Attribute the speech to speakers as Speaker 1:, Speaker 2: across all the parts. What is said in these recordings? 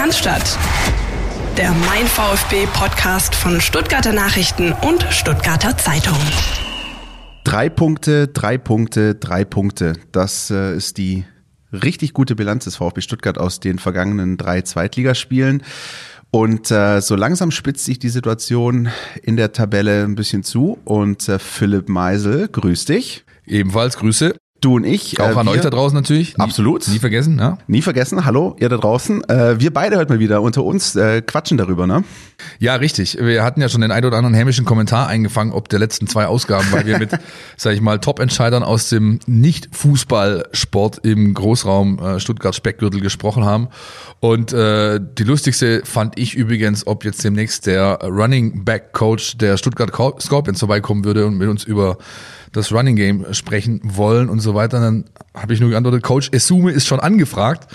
Speaker 1: Cannstatt. Der Mein VfB Podcast von Stuttgarter Nachrichten und Stuttgarter Zeitung.
Speaker 2: Drei Punkte, drei Punkte, drei Punkte. Das äh, ist die richtig gute Bilanz des VfB Stuttgart aus den vergangenen drei Zweitligaspielen. Und äh, so langsam spitzt sich die Situation in der Tabelle ein bisschen zu. Und äh, Philipp Meisel, grüß dich.
Speaker 3: Ebenfalls Grüße.
Speaker 2: Du und ich.
Speaker 3: Auch an
Speaker 2: wir,
Speaker 3: euch da draußen natürlich.
Speaker 2: Absolut.
Speaker 3: Nie vergessen, ja.
Speaker 2: Nie vergessen. Hallo, ihr da draußen. Äh, wir beide heute mal wieder unter uns äh, quatschen darüber, ne?
Speaker 3: Ja, richtig. Wir hatten ja schon den ein oder anderen hämischen Kommentar eingefangen, ob der letzten zwei Ausgaben, weil wir mit, sag ich mal, Top-Entscheidern aus dem Nicht-Fußballsport im Großraum äh, Stuttgart-Speckgürtel gesprochen haben. Und äh, die lustigste fand ich übrigens, ob jetzt demnächst der Running Back Coach der Stuttgart Scorpions vorbeikommen würde und mit uns über das Running Game sprechen wollen und so weiter. Dann habe ich nur geantwortet, Coach Esume ist schon angefragt.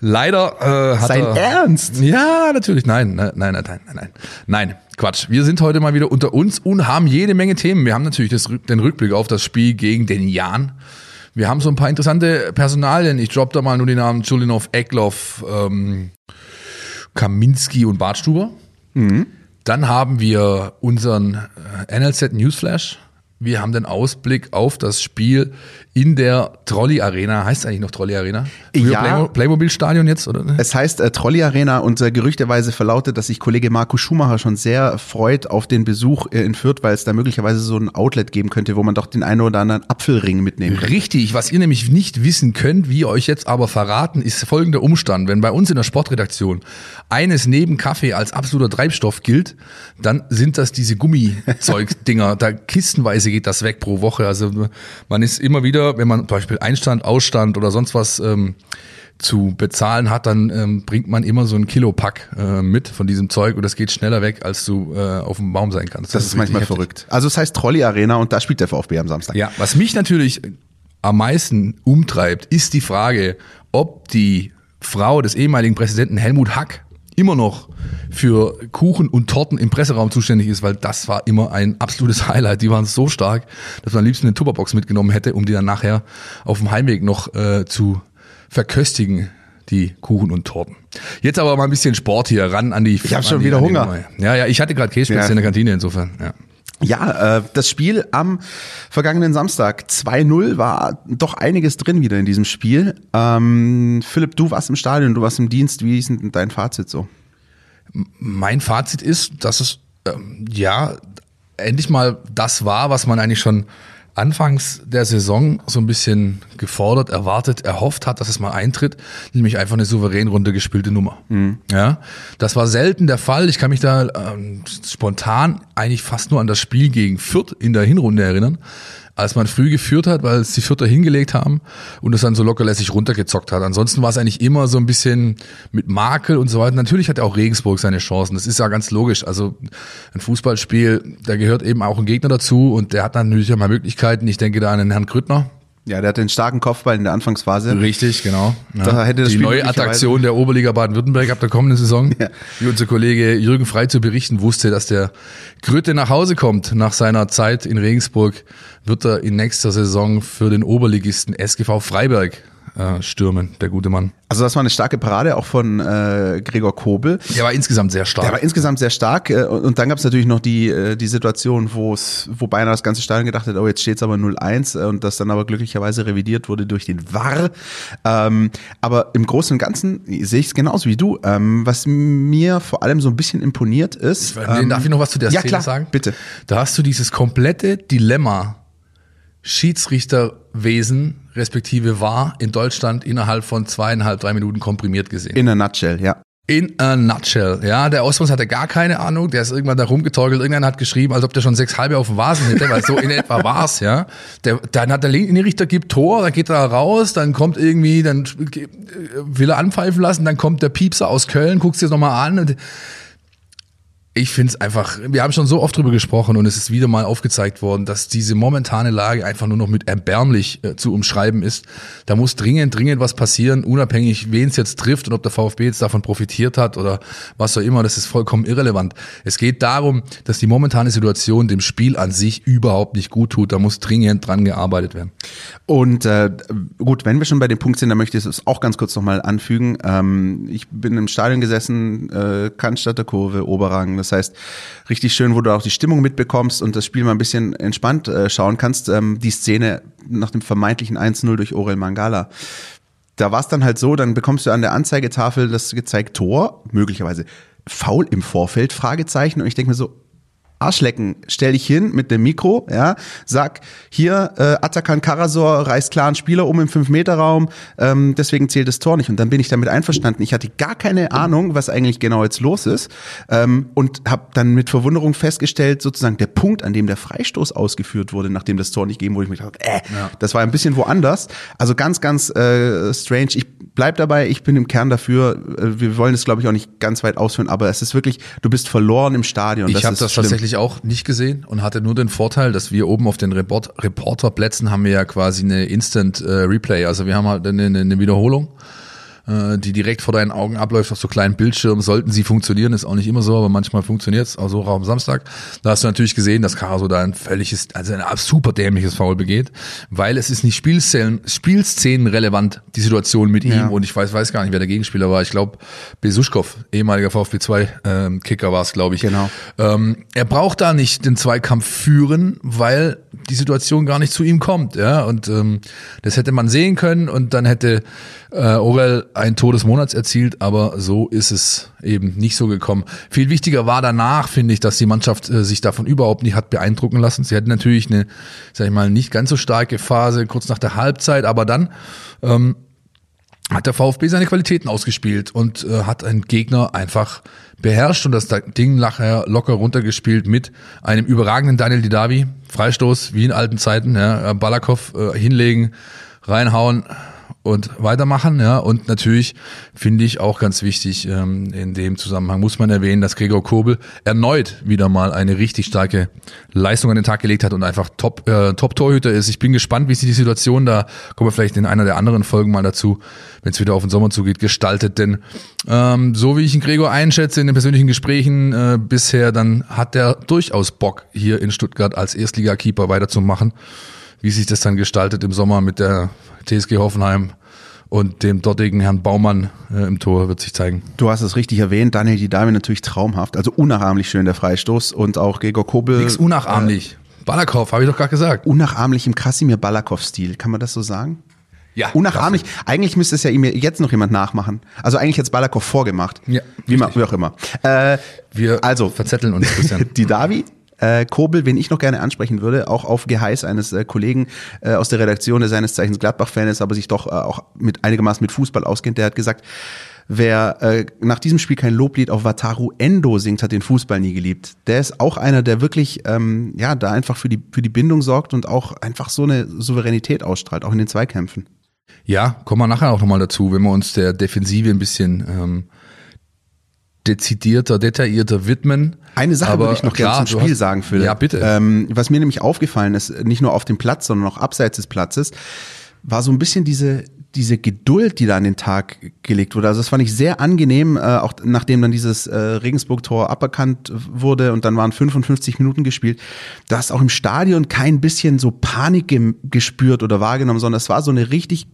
Speaker 3: Leider äh, hat
Speaker 2: Sein
Speaker 3: er,
Speaker 2: Ernst?
Speaker 3: Ja, natürlich. Nein, nein, nein, nein, nein, nein. Nein, Quatsch. Wir sind heute mal wieder unter uns und haben jede Menge Themen. Wir haben natürlich das, den Rückblick auf das Spiel gegen den Jan. Wir haben so ein paar interessante Personalien. Ich droppe da mal nur die Namen Julinov, Eckloff, ähm, Kaminski und Bartstuber. Mhm. Dann haben wir unseren äh, NLZ Newsflash wir haben den Ausblick auf das Spiel in der Trolley Arena. Heißt eigentlich noch Trolley Arena?
Speaker 2: Früher ja.
Speaker 3: Playmobil Stadion jetzt, oder?
Speaker 2: Es heißt äh, Trolley Arena und äh, gerüchteweise verlautet, dass sich Kollege Marco Schumacher schon sehr freut auf den Besuch äh, in Fürth, weil es da möglicherweise so ein Outlet geben könnte, wo man doch den einen oder anderen Apfelring mitnehmen kann.
Speaker 3: Richtig. Was ihr nämlich nicht wissen könnt, wie euch jetzt aber verraten, ist folgender Umstand. Wenn bei uns in der Sportredaktion eines neben Kaffee als absoluter Treibstoff gilt, dann sind das diese Gummizeugdinger. da kistenweise geht das weg pro Woche. Also man ist immer wieder, wenn man zum Beispiel Einstand, Ausstand oder sonst was ähm, zu bezahlen hat, dann ähm, bringt man immer so ein Kilopack äh, mit von diesem Zeug und das geht schneller weg, als du äh, auf dem Baum sein kannst.
Speaker 2: Das, das ist, ist manchmal heftig. verrückt. Also es heißt Trolley Arena und da spielt der VfB am Samstag.
Speaker 3: Ja, was mich natürlich am meisten umtreibt, ist die Frage, ob die Frau des ehemaligen Präsidenten Helmut Hack immer noch für Kuchen und Torten im Presseraum zuständig ist, weil das war immer ein absolutes Highlight. Die waren so stark, dass man am liebsten eine Tupperbox mitgenommen hätte, um die dann nachher auf dem Heimweg noch äh, zu verköstigen, die Kuchen und Torten. Jetzt aber mal ein bisschen Sport hier ran an die.
Speaker 2: Ich habe schon wieder Hunger.
Speaker 3: Ja, ja, ich hatte gerade Käsespätzle ja. in der Kantine insofern. Ja.
Speaker 2: Ja, äh, das Spiel am vergangenen Samstag 2-0 war doch einiges drin wieder in diesem Spiel. Ähm, Philipp, du warst im Stadion, du warst im Dienst. Wie ist denn dein Fazit so?
Speaker 3: Mein Fazit ist, dass es ähm, ja endlich mal das war, was man eigentlich schon anfangs der Saison so ein bisschen gefordert, erwartet, erhofft hat, dass es mal eintritt, nämlich einfach eine souverän runtergespielte Nummer. Mhm. Ja, das war selten der Fall. Ich kann mich da ähm, spontan eigentlich fast nur an das Spiel gegen Fürth in der Hinrunde erinnern als man früh geführt hat, weil es die Vierter hingelegt haben und es dann so lockerlässig runtergezockt hat. Ansonsten war es eigentlich immer so ein bisschen mit Makel und so weiter. Natürlich hat auch Regensburg seine Chancen. Das ist ja ganz logisch. Also ein Fußballspiel, da gehört eben auch ein Gegner dazu und der hat natürlich auch mal Möglichkeiten. Ich denke da an den Herrn Grüttner,
Speaker 2: ja, der hat den starken Kopfball in der Anfangsphase.
Speaker 3: Richtig, genau.
Speaker 2: Ja. Da hätte das
Speaker 3: Die Spiel neue Attraktion der Oberliga Baden-Württemberg ab der kommenden Saison. Ja. Wie unser Kollege Jürgen Frei zu berichten wusste, dass der Grütte nach Hause kommt nach seiner Zeit in Regensburg, wird er in nächster Saison für den Oberligisten SGV Freiberg äh, stürmen, der gute Mann.
Speaker 2: Also das war eine starke Parade auch von äh, Gregor Kobel.
Speaker 3: Der war insgesamt sehr stark.
Speaker 2: Der war insgesamt sehr stark äh, und dann gab es natürlich noch die äh, die Situation, wo es wo beinahe das ganze Stadion gedacht hat, oh jetzt steht es aber 0-1 äh, und das dann aber glücklicherweise revidiert wurde durch den VAR. Ähm, aber im Großen und Ganzen sehe ich es genauso wie du. Ähm, was mir vor allem so ein bisschen imponiert ist.
Speaker 3: Ähm, darf ich noch was zu der
Speaker 2: ja,
Speaker 3: Szene
Speaker 2: klar,
Speaker 3: sagen?
Speaker 2: Bitte.
Speaker 3: Da hast du dieses komplette Dilemma Schiedsrichterwesen respektive war in Deutschland innerhalb von zweieinhalb, drei Minuten komprimiert gesehen.
Speaker 2: In a nutshell, ja.
Speaker 3: In a nutshell, ja. Der Ausbruch hatte gar keine Ahnung, der ist irgendwann da rumgetorkelt, irgendwann hat geschrieben, als ob der schon sechs halbe auf dem Vasen hätte, weil so in etwa war's, ja. Der, dann hat der Linienrichter gibt Tor, dann geht er raus, dann kommt irgendwie, dann will er anpfeifen lassen, dann kommt der Piepser aus Köln, guckt sich das nochmal an und ich finde es einfach, wir haben schon so oft drüber gesprochen und es ist wieder mal aufgezeigt worden, dass diese momentane Lage einfach nur noch mit erbärmlich äh, zu umschreiben ist. Da muss dringend, dringend was passieren, unabhängig, wen es jetzt trifft und ob der VfB jetzt davon profitiert hat oder was auch immer, das ist vollkommen irrelevant. Es geht darum, dass die momentane Situation dem Spiel an sich überhaupt nicht gut tut. Da muss dringend dran gearbeitet werden.
Speaker 2: Und äh, gut, wenn wir schon bei dem Punkt sind, dann möchte ich es auch ganz kurz nochmal anfügen. Ähm, ich bin im Stadion gesessen, äh, Cannstatter Kurve, Oberrang, das heißt, richtig schön, wo du auch die Stimmung mitbekommst und das Spiel mal ein bisschen entspannt äh, schauen kannst. Ähm, die Szene nach dem vermeintlichen 1-0 durch Orel Mangala. Da war es dann halt so, dann bekommst du an der Anzeigetafel das gezeigt Tor, möglicherweise faul im Vorfeld, Fragezeichen. Und ich denke mir so, Arschlecken, stell dich hin mit dem Mikro, ja, sag, hier, äh, Atakan Karasor reißt klar einen Spieler um im 5-Meter-Raum, ähm, deswegen zählt das Tor nicht. Und dann bin ich damit einverstanden. Ich hatte gar keine Ahnung, was eigentlich genau jetzt los ist ähm, und habe dann mit Verwunderung festgestellt, sozusagen der Punkt, an dem der Freistoß ausgeführt wurde, nachdem das Tor nicht gegeben wurde, ich mir gedacht, äh, ja. das war ein bisschen woanders. Also ganz, ganz äh, strange. Ich bleib dabei, ich bin im Kern dafür. Äh, wir wollen es, glaube ich, auch nicht ganz weit ausführen, aber es ist wirklich, du bist verloren im Stadion.
Speaker 3: Ich habe das schlimm. tatsächlich ich auch nicht gesehen und hatte nur den Vorteil, dass wir oben auf den Report Reporterplätzen haben wir ja quasi eine Instant äh, Replay. Also wir haben halt eine, eine Wiederholung äh, die direkt vor deinen Augen abläuft auf so kleinen Bildschirmen. Sollten sie funktionieren, ist auch nicht immer so, aber manchmal funktioniert es, auch so am Samstag. Da hast du natürlich gesehen, dass Caso da ein völliges, also ein super dämliches Foul begeht, weil es ist nicht Spielszenen, Spielszenen relevant, die Situation mit ja. ihm und ich weiß, weiß gar nicht, wer der Gegenspieler war. Ich glaube, Besuschkow, ehemaliger VfB 2 ähm, Kicker war es, glaube ich.
Speaker 2: Genau.
Speaker 3: Ähm, er braucht da nicht den Zweikampf führen, weil die Situation gar nicht zu ihm kommt, ja, und ähm, das hätte man sehen können und dann hätte äh, Orel ein Tor des Monats erzielt, aber so ist es eben nicht so gekommen. Viel wichtiger war danach, finde ich, dass die Mannschaft äh, sich davon überhaupt nicht hat beeindrucken lassen. Sie hatten natürlich eine, sag ich mal, nicht ganz so starke Phase kurz nach der Halbzeit, aber dann ähm, hat der VfB seine Qualitäten ausgespielt und äh, hat einen Gegner einfach beherrscht und das Ding nachher locker runtergespielt mit einem überragenden Daniel Didavi. Freistoß wie in alten Zeiten, ja, Balakow äh, hinlegen, reinhauen, und weitermachen. Ja, und natürlich finde ich auch ganz wichtig ähm, in dem Zusammenhang muss man erwähnen, dass Gregor Kobel erneut wieder mal eine richtig starke Leistung an den Tag gelegt hat und einfach Top äh, Top Torhüter ist. Ich bin gespannt, wie sich die Situation da kommen wir vielleicht in einer der anderen Folgen mal dazu, wenn es wieder auf den Sommer zugeht, gestaltet. Denn ähm, so wie ich ihn Gregor einschätze in den persönlichen Gesprächen äh, bisher, dann hat er durchaus Bock hier in Stuttgart als Erstligakeeper weiterzumachen. Wie sich das dann gestaltet im Sommer mit der TSG Hoffenheim und dem dortigen Herrn Baumann äh, im Tor wird sich zeigen.
Speaker 2: Du hast es richtig erwähnt, Daniel die Dame natürlich traumhaft, also unnachahmlich schön der Freistoß und auch Gregor Kobel.
Speaker 3: Nix unnachahmlich. Äh, Balakow, habe ich doch gerade gesagt.
Speaker 2: Unnachahmlich im Krasimir Balakow-Stil, kann man das so sagen?
Speaker 3: Ja.
Speaker 2: Unnachahmlich. Eigentlich müsste es ja ihm jetzt noch jemand nachmachen. Also eigentlich jetzt Balakow vorgemacht.
Speaker 3: Ja.
Speaker 2: Wie, wie auch immer. Äh,
Speaker 3: Wir also, verzetteln uns,
Speaker 2: Christian. die Davi äh, Kobel, wen ich noch gerne ansprechen würde, auch auf Geheiß eines äh, Kollegen äh, aus der Redaktion, der seines Zeichens Gladbach-Fan ist, aber sich doch äh, auch mit einigermaßen mit Fußball auskennt, der hat gesagt, wer äh, nach diesem Spiel kein Loblied auf Wataru Endo singt, hat den Fußball nie geliebt. Der ist auch einer, der wirklich ähm, ja da einfach für die für die Bindung sorgt und auch einfach so eine Souveränität ausstrahlt, auch in den Zweikämpfen.
Speaker 3: Ja, kommen wir nachher auch nochmal dazu, wenn wir uns der Defensive ein bisschen ähm, dezidierter, detaillierter widmen.
Speaker 2: Eine Sache Aber würde ich noch gerne zum Spiel hast, sagen, Phil.
Speaker 3: Ja, bitte.
Speaker 2: Ähm, was mir nämlich aufgefallen ist, nicht nur auf dem Platz, sondern auch abseits des Platzes, war so ein bisschen diese, diese Geduld, die da an den Tag gelegt wurde. Also das fand ich sehr angenehm, äh, auch nachdem dann dieses äh, Regensburg-Tor aberkannt wurde und dann waren 55 Minuten gespielt. Du hast auch im Stadion kein bisschen so Panik ge gespürt oder wahrgenommen, sondern es war so eine richtig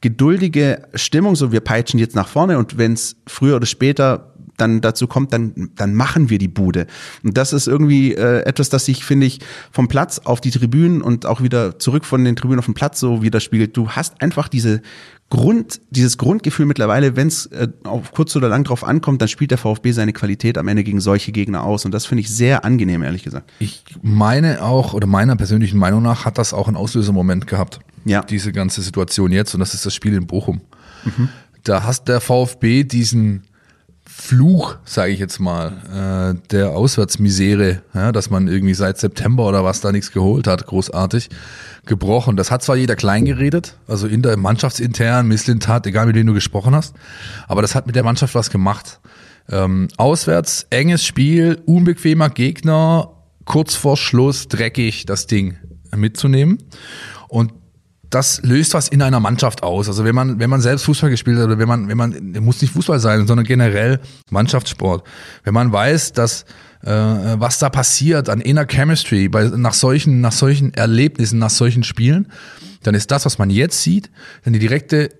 Speaker 2: geduldige Stimmung, so wir peitschen jetzt nach vorne und wenn es früher oder später dann dazu kommt, dann, dann machen wir die Bude. Und das ist irgendwie äh, etwas, das sich, finde ich, vom Platz auf die Tribünen und auch wieder zurück von den Tribünen auf den Platz so widerspiegelt. Du hast einfach diese Grund, dieses Grundgefühl mittlerweile, wenn es äh, auf kurz oder lang drauf ankommt, dann spielt der VfB seine Qualität am Ende gegen solche Gegner aus. Und das finde ich sehr angenehm, ehrlich gesagt.
Speaker 3: Ich meine auch, oder meiner persönlichen Meinung nach, hat das auch einen Auslösemoment gehabt. Ja. Diese ganze Situation jetzt. Und das ist das Spiel in Bochum. Mhm. Da hast der VfB diesen Fluch, sage ich jetzt mal, äh, der Auswärtsmisere, ja, dass man irgendwie seit September oder was da nichts geholt hat, großartig gebrochen. Das hat zwar jeder klein geredet, also in der Mannschaftsintern, Misslintat, egal mit wem du gesprochen hast, aber das hat mit der Mannschaft was gemacht. Ähm, auswärts, enges Spiel, unbequemer Gegner, kurz vor Schluss dreckig das Ding mitzunehmen. Und das löst was in einer Mannschaft aus. Also wenn man, wenn man selbst Fußball gespielt hat oder wenn man, wenn man, muss nicht Fußball sein, sondern generell Mannschaftssport. Wenn man weiß, dass äh, was da passiert an inner Chemistry bei, nach solchen, nach solchen Erlebnissen, nach solchen Spielen, dann ist das, was man jetzt sieht, dann die direkte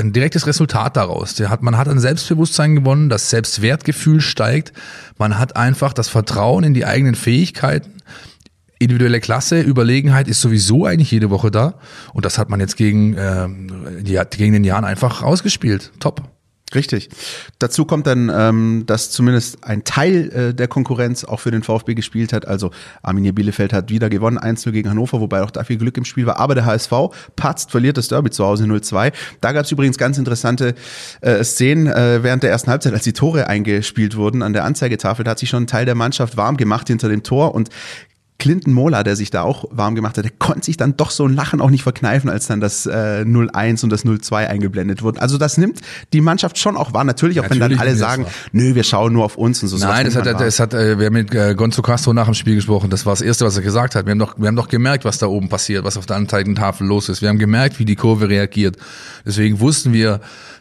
Speaker 3: ein direktes Resultat daraus. Der hat, man hat ein Selbstbewusstsein gewonnen, das Selbstwertgefühl steigt, man hat einfach das Vertrauen in die eigenen Fähigkeiten individuelle Klasse, Überlegenheit ist sowieso eigentlich jede Woche da. Und das hat man jetzt gegen, äh, die, gegen den Jahren einfach ausgespielt. Top.
Speaker 2: Richtig. Dazu kommt dann, ähm, dass zumindest ein Teil äh, der Konkurrenz auch für den VfB gespielt hat. Also Arminia Bielefeld hat wieder gewonnen, 1-0 gegen Hannover, wobei auch da viel Glück im Spiel war. Aber der HSV patzt, verliert das Derby zu Hause 0-2. Da gab es übrigens ganz interessante äh, Szenen äh, während der ersten Halbzeit, als die Tore eingespielt wurden. An der Anzeigetafel da hat sich schon ein Teil der Mannschaft warm gemacht hinter dem Tor und Clinton Mola, der sich da auch warm gemacht hat, der konnte sich dann doch so ein Lachen auch nicht verkneifen, als dann das äh, 0-1 und das 0-2 eingeblendet wurden. Also das nimmt die Mannschaft schon auch wahr. Natürlich, auch Natürlich wenn dann alle sagen, nö, wir schauen nur auf uns und so.
Speaker 3: Nein, das hat, das hat, äh, wir haben mit äh, Gonzo Castro nach dem Spiel gesprochen. Das war das Erste, was er gesagt hat. Wir haben doch, wir haben doch gemerkt, was da oben passiert, was auf der anderen Tafel los ist. Wir haben gemerkt, wie die Kurve reagiert. Deswegen wussten wir,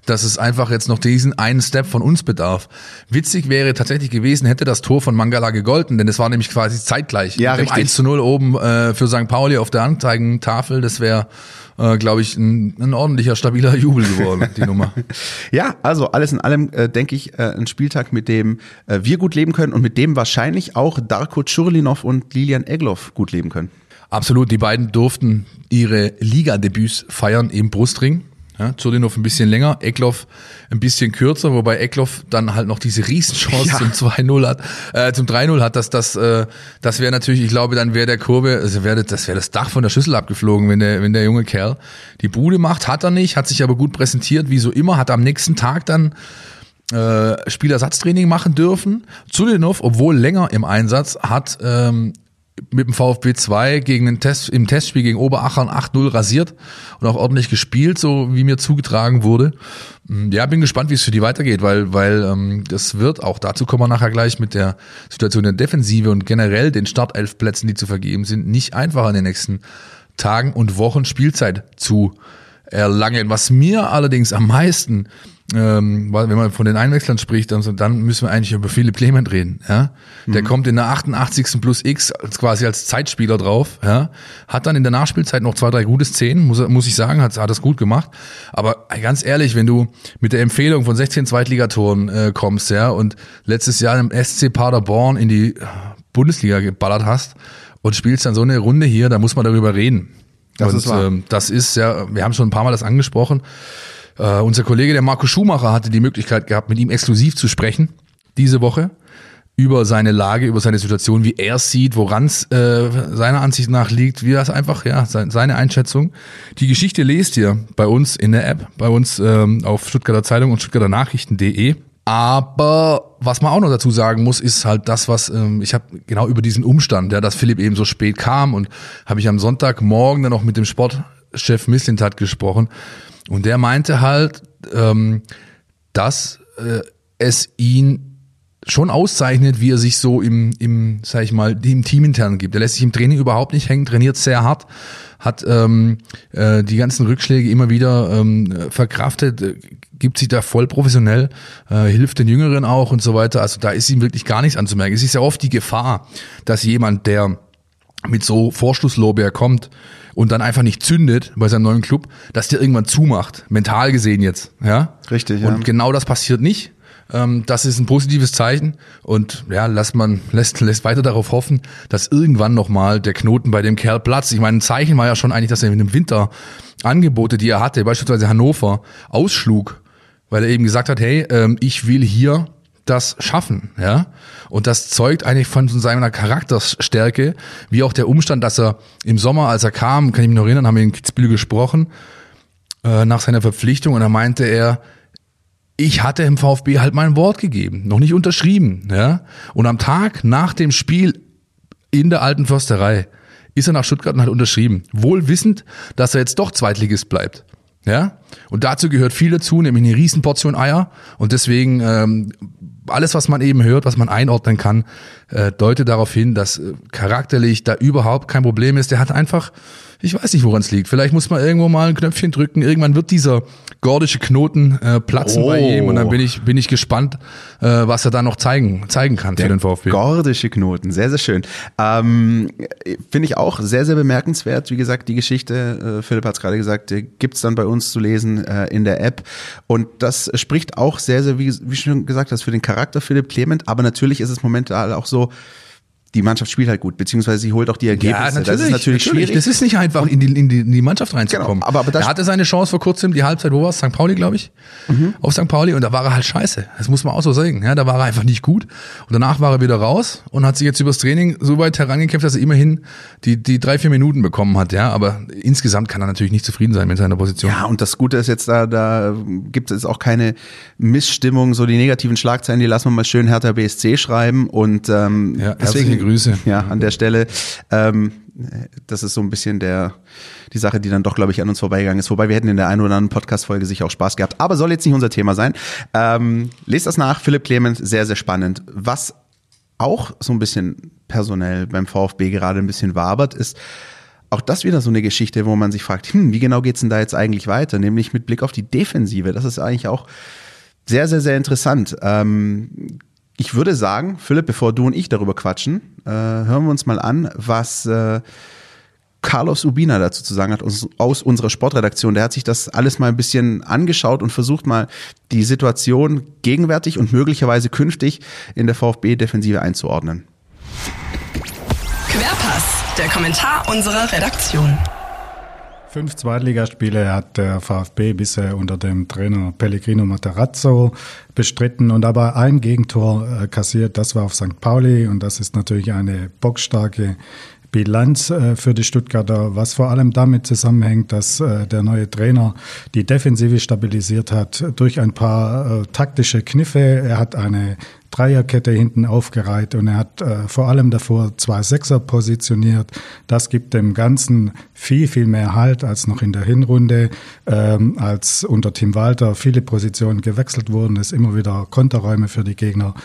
Speaker 3: dass es einfach jetzt noch diesen einen Step von uns bedarf. Witzig wäre tatsächlich gewesen, hätte das Tor von Mangala gegolten, denn es war nämlich quasi zeitgleich.
Speaker 2: Ja, mit richtig.
Speaker 3: 1 zu 0 oben äh, für St. Pauli auf der Anzeigentafel. Das wäre äh, glaube ich, ein, ein ordentlicher, stabiler Jubel geworden, die Nummer.
Speaker 2: ja, also alles in allem, äh, denke ich, äh, ein Spieltag, mit dem äh, wir gut leben können und mit dem wahrscheinlich auch Darko Tschurlinov und Lilian Egloff gut leben können.
Speaker 3: Absolut, die beiden durften ihre Ligadebüts feiern im Brustring. Ja, Zulinov ein bisschen länger, Eckloff ein bisschen kürzer, wobei Eckloff dann halt noch diese Riesenchance ja. zum 2-0 hat, äh, zum 3-0 hat, dass das, äh, das wäre natürlich, ich glaube, dann wäre der Kurve, also wäre das wäre das Dach von der Schüssel abgeflogen, wenn der, wenn der junge Kerl die Bude macht, hat er nicht, hat sich aber gut präsentiert, wie so immer, hat am nächsten Tag dann äh, Spielersatztraining machen dürfen. Zulinov, obwohl länger im Einsatz, hat ähm, mit dem VfB 2 gegen den Test, im Testspiel gegen Oberachern 8-0 rasiert und auch ordentlich gespielt, so wie mir zugetragen wurde. Mm, ja, bin gespannt, wie es für die weitergeht, weil, weil ähm, das wird auch, dazu kommen wir nachher gleich mit der Situation der Defensive und generell den Startelfplätzen, die zu vergeben sind, nicht einfach in den nächsten Tagen und Wochen Spielzeit zu erlangen. Was mir allerdings am meisten ähm, weil wenn man von den Einwechslern spricht, dann, müssen wir eigentlich über Philipp Clement reden. Ja? Der mhm. kommt in der 88. plus X als, quasi als Zeitspieler drauf, ja? hat dann in der Nachspielzeit noch zwei, drei gute Szenen, muss, muss ich sagen, hat, hat das gut gemacht. Aber ganz ehrlich, wenn du mit der Empfehlung von 16 Zweitligatoren äh, kommst, ja, und letztes Jahr im SC Paderborn in die Bundesliga geballert hast und spielst dann so eine Runde hier, da muss man darüber reden. Das und, ist wahr. Ähm, das ist ja, wir haben schon ein paar Mal das angesprochen. Äh, unser Kollege, der Marco Schumacher, hatte die Möglichkeit gehabt, mit ihm exklusiv zu sprechen diese Woche über seine Lage, über seine Situation, wie er es sieht, woran es äh, seiner Ansicht nach liegt, wie das einfach, ja, seine Einschätzung. Die Geschichte lest ihr bei uns in der App, bei uns ähm, auf Stuttgarter Zeitung und Stuttgarter Nachrichten.de. Aber was man auch noch dazu sagen muss, ist halt das, was ähm, ich habe genau über diesen Umstand, ja, dass Philipp eben so spät kam und habe ich am Sonntagmorgen dann noch mit dem Sportchef Misslintat gesprochen und der meinte halt, ähm, dass äh, es ihn schon auszeichnet, wie er sich so im, im, sag ich mal, im Team intern gibt. Er lässt sich im Training überhaupt nicht hängen, trainiert sehr hart, hat ähm, äh, die ganzen Rückschläge immer wieder ähm, verkraftet, äh, gibt sich da voll professionell, äh, hilft den Jüngeren auch und so weiter. Also da ist ihm wirklich gar nichts anzumerken. Es ist ja oft die Gefahr, dass jemand, der mit so Vorschlusslorbeer kommt und dann einfach nicht zündet bei seinem neuen Club, dass der irgendwann zumacht, mental gesehen jetzt, ja?
Speaker 2: Richtig,
Speaker 3: ja. Und genau das passiert nicht. Ähm, das ist ein positives Zeichen und ja, lässt man lässt lässt weiter darauf hoffen, dass irgendwann noch mal der Knoten bei dem Kerl platzt. Ich meine, ein Zeichen war ja schon eigentlich, dass er in dem Winter Angebote, die er hatte, beispielsweise Hannover, ausschlug, weil er eben gesagt hat, hey, ähm, ich will hier das schaffen, ja. Und das zeugt eigentlich von seiner Charakterstärke, wie auch der Umstand, dass er im Sommer, als er kam, kann ich mich noch erinnern, haben wir in Kitzbühel gesprochen, äh, nach seiner Verpflichtung, und da meinte er, ich hatte im VfB halt mein Wort gegeben, noch nicht unterschrieben, ja. Und am Tag nach dem Spiel in der alten Försterei ist er nach Stuttgart und hat unterschrieben, wohl wissend, dass er jetzt doch Zweitligist bleibt. Ja? Und dazu gehört viel dazu, nämlich eine Riesenportion Eier. Und deswegen ähm, alles, was man eben hört, was man einordnen kann, äh, deutet darauf hin, dass äh, charakterlich da überhaupt kein Problem ist. Der hat einfach ich weiß nicht, woran es liegt. Vielleicht muss man irgendwo mal ein Knöpfchen drücken. Irgendwann wird dieser gordische Knoten äh, platzen oh. bei ihm und dann bin ich, bin ich gespannt, äh, was er da noch zeigen, zeigen kann
Speaker 2: Der
Speaker 3: für den VfB.
Speaker 2: Gordische Knoten, sehr, sehr schön. Ähm, Finde ich auch sehr, sehr bemerkenswert. Wie gesagt, die Geschichte, äh, Philipp hat es gerade gesagt, äh, gibt's dann bei uns zu lesen äh, in der App. Und das spricht auch sehr, sehr, wie, wie schon gesagt hast, für den Charakter Philipp Clement. Aber natürlich ist es momentan auch so, so, die Mannschaft spielt halt gut, beziehungsweise sie holt auch die Ergebnisse. Ja,
Speaker 3: natürlich, das ist natürlich, natürlich, schwierig. Das ist nicht einfach, in die, in die, in die Mannschaft reinzukommen. Genau, aber, aber er hatte seine Chance vor kurzem, die Halbzeit, wo war es? St. Pauli, glaube ich. Mhm. Auf St. Pauli und da war er halt scheiße. Das muss man auch so sagen. Ja, da war er einfach nicht gut. Und danach war er wieder raus und hat sich jetzt übers Training so weit herangekämpft, dass er immerhin die, die drei, vier Minuten bekommen hat. Ja, aber insgesamt kann er natürlich nicht zufrieden sein mit seiner Position.
Speaker 2: Ja, und das Gute ist jetzt da, da gibt es auch keine Missstimmung, so die negativen Schlagzeilen, die lassen wir mal schön Hertha BSC schreiben und ähm,
Speaker 3: ja, deswegen Grüße.
Speaker 2: Ja, an der Stelle. Ähm, das ist so ein bisschen der, die Sache, die dann doch, glaube ich, an uns vorbeigegangen ist. Wobei wir hätten in der einen oder anderen Podcast-Folge sicher auch Spaß gehabt. Aber soll jetzt nicht unser Thema sein. Ähm, lest das nach. Philipp Clement, sehr, sehr spannend. Was auch so ein bisschen personell beim VfB gerade ein bisschen wabert, ist auch das wieder so eine Geschichte, wo man sich fragt, hm, wie genau geht's denn da jetzt eigentlich weiter? Nämlich mit Blick auf die Defensive. Das ist eigentlich auch sehr, sehr, sehr interessant. Ähm, ich würde sagen, Philipp, bevor du und ich darüber quatschen, äh, hören wir uns mal an, was äh, Carlos Ubina dazu zu sagen hat aus, aus unserer Sportredaktion. Der hat sich das alles mal ein bisschen angeschaut und versucht mal die Situation gegenwärtig und möglicherweise künftig in der VfB-Defensive einzuordnen.
Speaker 1: Querpass, der Kommentar unserer Redaktion.
Speaker 4: Fünf Zweitligaspiele hat der VfB bisher unter dem Trainer Pellegrino Materazzo bestritten und dabei ein Gegentor äh, kassiert. Das war auf St. Pauli und das ist natürlich eine bockstarke Bilanz äh, für die Stuttgarter, was vor allem damit zusammenhängt, dass äh, der neue Trainer die Defensive stabilisiert hat durch ein paar taktische Kniffe. Er hat eine Dreierkette hinten aufgereiht und er hat äh, vor allem davor zwei Sechser positioniert. Das gibt dem Ganzen viel, viel mehr Halt als noch in der Hinrunde, ähm, als unter Tim Walter viele Positionen gewechselt wurden, es immer wieder Konterräume für die Gegner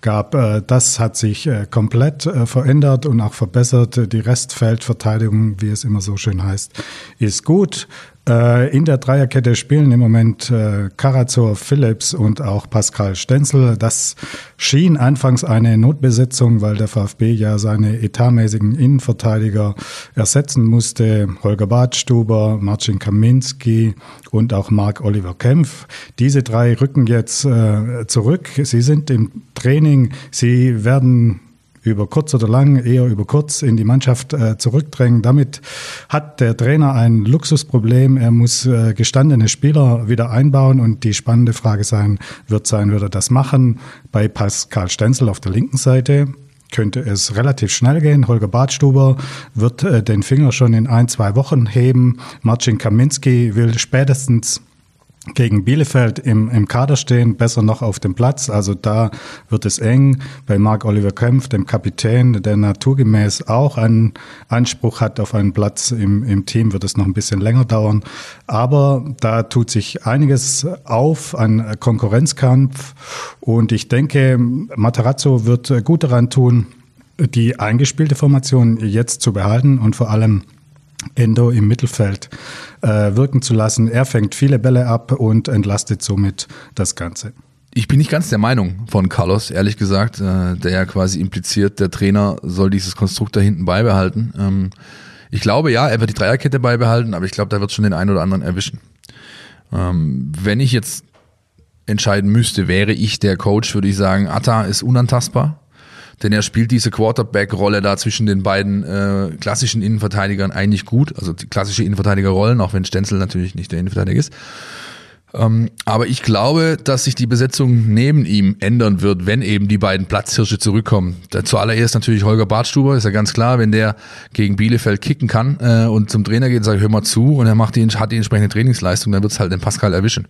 Speaker 4: gab. Äh, das hat sich äh, komplett äh, verändert und auch verbessert. Die Restfeldverteidigung, wie es immer so schön heißt, ist gut. Äh, in der Dreierkette spielen im Moment äh, Karazor, Phillips und auch Pascal Stenzel. Das schien anfangs eine Notbesetzung, weil der VfB ja seine etatmäßigen Innenverteidiger ersetzen musste. Holger Badstuber, Marcin Kaminski und auch Marc Oliver Kempf. Diese drei rücken jetzt äh, zurück. Sie sind im Training. Sie werden über kurz oder lang, eher über kurz in die Mannschaft äh, zurückdrängen. Damit hat der Trainer ein Luxusproblem. Er muss äh, gestandene Spieler wieder einbauen und die spannende Frage sein wird sein, wird er das machen? Bei Pascal Stenzel auf der linken Seite könnte es relativ schnell gehen. Holger Badstuber wird äh, den Finger schon in ein, zwei Wochen heben. Marcin Kaminski will spätestens gegen Bielefeld im, im Kader stehen, besser noch auf dem Platz. Also da wird es eng. Bei Marc Oliver Kempf, dem Kapitän, der naturgemäß auch einen Anspruch hat auf einen Platz im, im Team, wird es noch ein bisschen länger dauern. Aber da tut sich einiges auf an Konkurrenzkampf. Und ich denke, Matarazzo wird gut daran tun, die eingespielte Formation jetzt zu behalten und vor allem Endo im Mittelfeld äh, wirken zu lassen. Er fängt viele Bälle ab und entlastet somit das Ganze.
Speaker 3: Ich bin nicht ganz der Meinung von Carlos, ehrlich gesagt, äh, der ja quasi impliziert, der Trainer soll dieses Konstrukt da hinten beibehalten. Ähm, ich glaube ja, er wird die Dreierkette beibehalten, aber ich glaube, da wird schon den einen oder anderen erwischen. Ähm, wenn ich jetzt entscheiden müsste, wäre ich der Coach, würde ich sagen, Atta ist unantastbar denn er spielt diese Quarterback-Rolle da zwischen den beiden äh, klassischen Innenverteidigern eigentlich gut, also die klassische Innenverteidigerrollen, auch wenn Stenzel natürlich nicht der Innenverteidiger ist. Ähm, aber ich glaube, dass sich die Besetzung neben ihm ändern wird, wenn eben die beiden Platzhirsche zurückkommen. Zuallererst natürlich Holger Bartstuber, ist ja ganz klar, wenn der gegen Bielefeld kicken kann äh, und zum Trainer geht und sagt, hör mal zu und er macht die, hat die entsprechende Trainingsleistung, dann wird's halt den Pascal erwischen.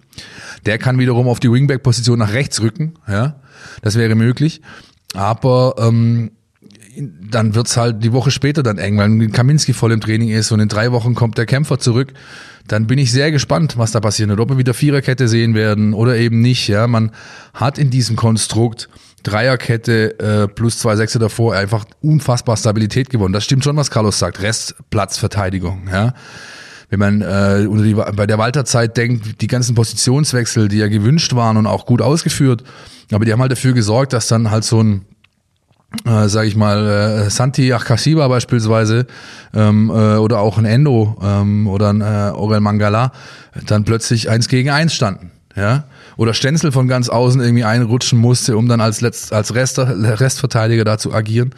Speaker 3: Der kann wiederum auf die Wingback-Position nach rechts rücken, ja, das wäre möglich. Aber ähm, dann wird's halt die Woche später dann eng, weil Kaminski voll im Training ist und in drei Wochen kommt der Kämpfer zurück. Dann bin ich sehr gespannt, was da passieren wird, ob wir wieder Viererkette sehen werden oder eben nicht. Ja, man hat in diesem Konstrukt Dreierkette äh, plus zwei Sechse davor einfach unfassbar Stabilität gewonnen. Das stimmt schon, was Carlos sagt. Restplatzverteidigung. Ja wenn man äh, unter die, bei der Walterzeit denkt, die ganzen Positionswechsel, die ja gewünscht waren und auch gut ausgeführt, aber die haben halt dafür gesorgt, dass dann halt so ein äh, sage ich mal, äh, Santi Akashiba beispielsweise ähm, äh, oder auch ein Endo ähm, oder ein äh, Orel Mangala dann plötzlich eins gegen eins standen. Ja? Oder Stenzel von ganz außen irgendwie einrutschen musste, um dann als, Letzt, als Rest, Restverteidiger da zu agieren.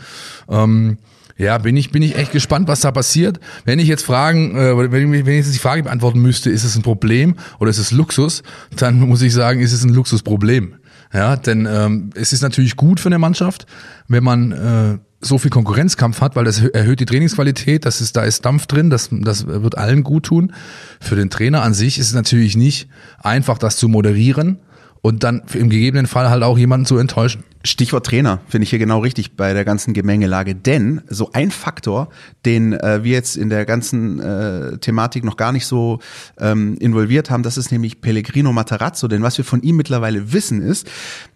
Speaker 3: Ähm, ja, bin ich, bin ich echt gespannt, was da passiert. Wenn ich jetzt fragen, äh, wenn, ich, wenn ich jetzt die Frage beantworten müsste, ist es ein Problem oder ist es Luxus, dann muss ich sagen, ist es ein Luxusproblem. Ja, denn ähm, es ist natürlich gut für eine Mannschaft, wenn man äh, so viel Konkurrenzkampf hat, weil das erhöht die Trainingsqualität, das ist, da ist Dampf drin, das, das wird allen gut tun. Für den Trainer an sich ist es natürlich nicht einfach, das zu moderieren und dann im gegebenen Fall halt auch jemanden zu enttäuschen.
Speaker 2: Stichwort Trainer finde ich hier genau richtig bei der ganzen Gemengelage, denn so ein Faktor, den äh, wir jetzt in der ganzen äh, Thematik noch gar nicht so ähm, involviert haben, das ist nämlich Pellegrino Matarazzo, denn was wir von ihm mittlerweile wissen ist,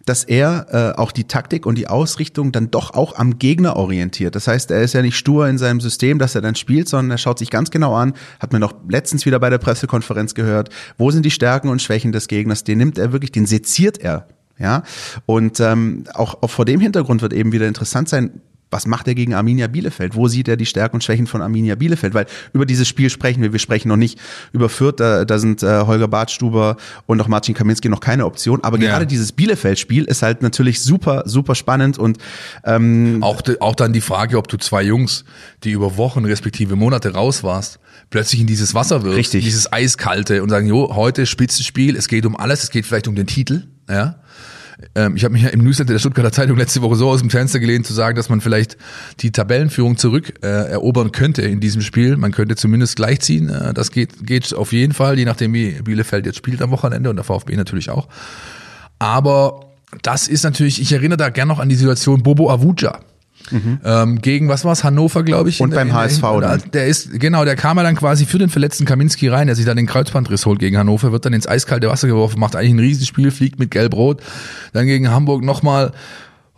Speaker 2: dass er äh, auch die Taktik und die Ausrichtung dann doch auch am Gegner orientiert. Das heißt, er ist ja nicht stur in seinem System, dass er dann spielt, sondern er schaut sich ganz genau an, hat mir noch letztens wieder bei der Pressekonferenz gehört, wo sind die Stärken und Schwächen des Gegners, den nimmt er wirklich, den seziert er ja, und ähm, auch, auch vor dem Hintergrund wird eben wieder interessant sein, was macht er gegen Arminia Bielefeld? Wo sieht er die Stärken und Schwächen von Arminia Bielefeld? Weil über dieses Spiel sprechen wir. Wir sprechen noch nicht über Fürth. Da, da sind äh, Holger Bartstuber und auch Marcin Kaminski noch keine Option. Aber ja. gerade dieses Bielefeld-Spiel ist halt natürlich super, super spannend und ähm,
Speaker 3: auch, auch dann die Frage, ob du zwei Jungs, die über Wochen respektive Monate raus warst, plötzlich in dieses Wasser wirst,
Speaker 2: Richtig.
Speaker 3: dieses Eiskalte und sagen, jo, heute Spitzenspiel, es geht um alles, es geht vielleicht um den Titel, ja. Ähm, ich habe mich ja im Newsletter der Stuttgarter Zeitung letzte Woche so aus dem Fenster gelehnt zu sagen, dass man vielleicht die Tabellenführung zurück äh, erobern könnte in diesem Spiel. Man könnte zumindest gleichziehen. Äh, das geht, geht auf jeden Fall, je nachdem wie Bielefeld jetzt spielt am Wochenende und der VfB natürlich auch. Aber das ist natürlich, ich erinnere da gern noch an die Situation Bobo Avuja Mhm. Ähm, gegen, was war's, Hannover, glaube ich.
Speaker 2: Und beim in, HSV
Speaker 3: dann. Der ist, genau, der kam ja dann quasi für den verletzten Kaminski rein, der sich dann den Kreuzbandriss holt gegen Hannover, wird dann ins eiskalte Wasser geworfen, macht eigentlich ein Riesenspiel, fliegt mit Gelb-Rot, dann gegen Hamburg nochmal.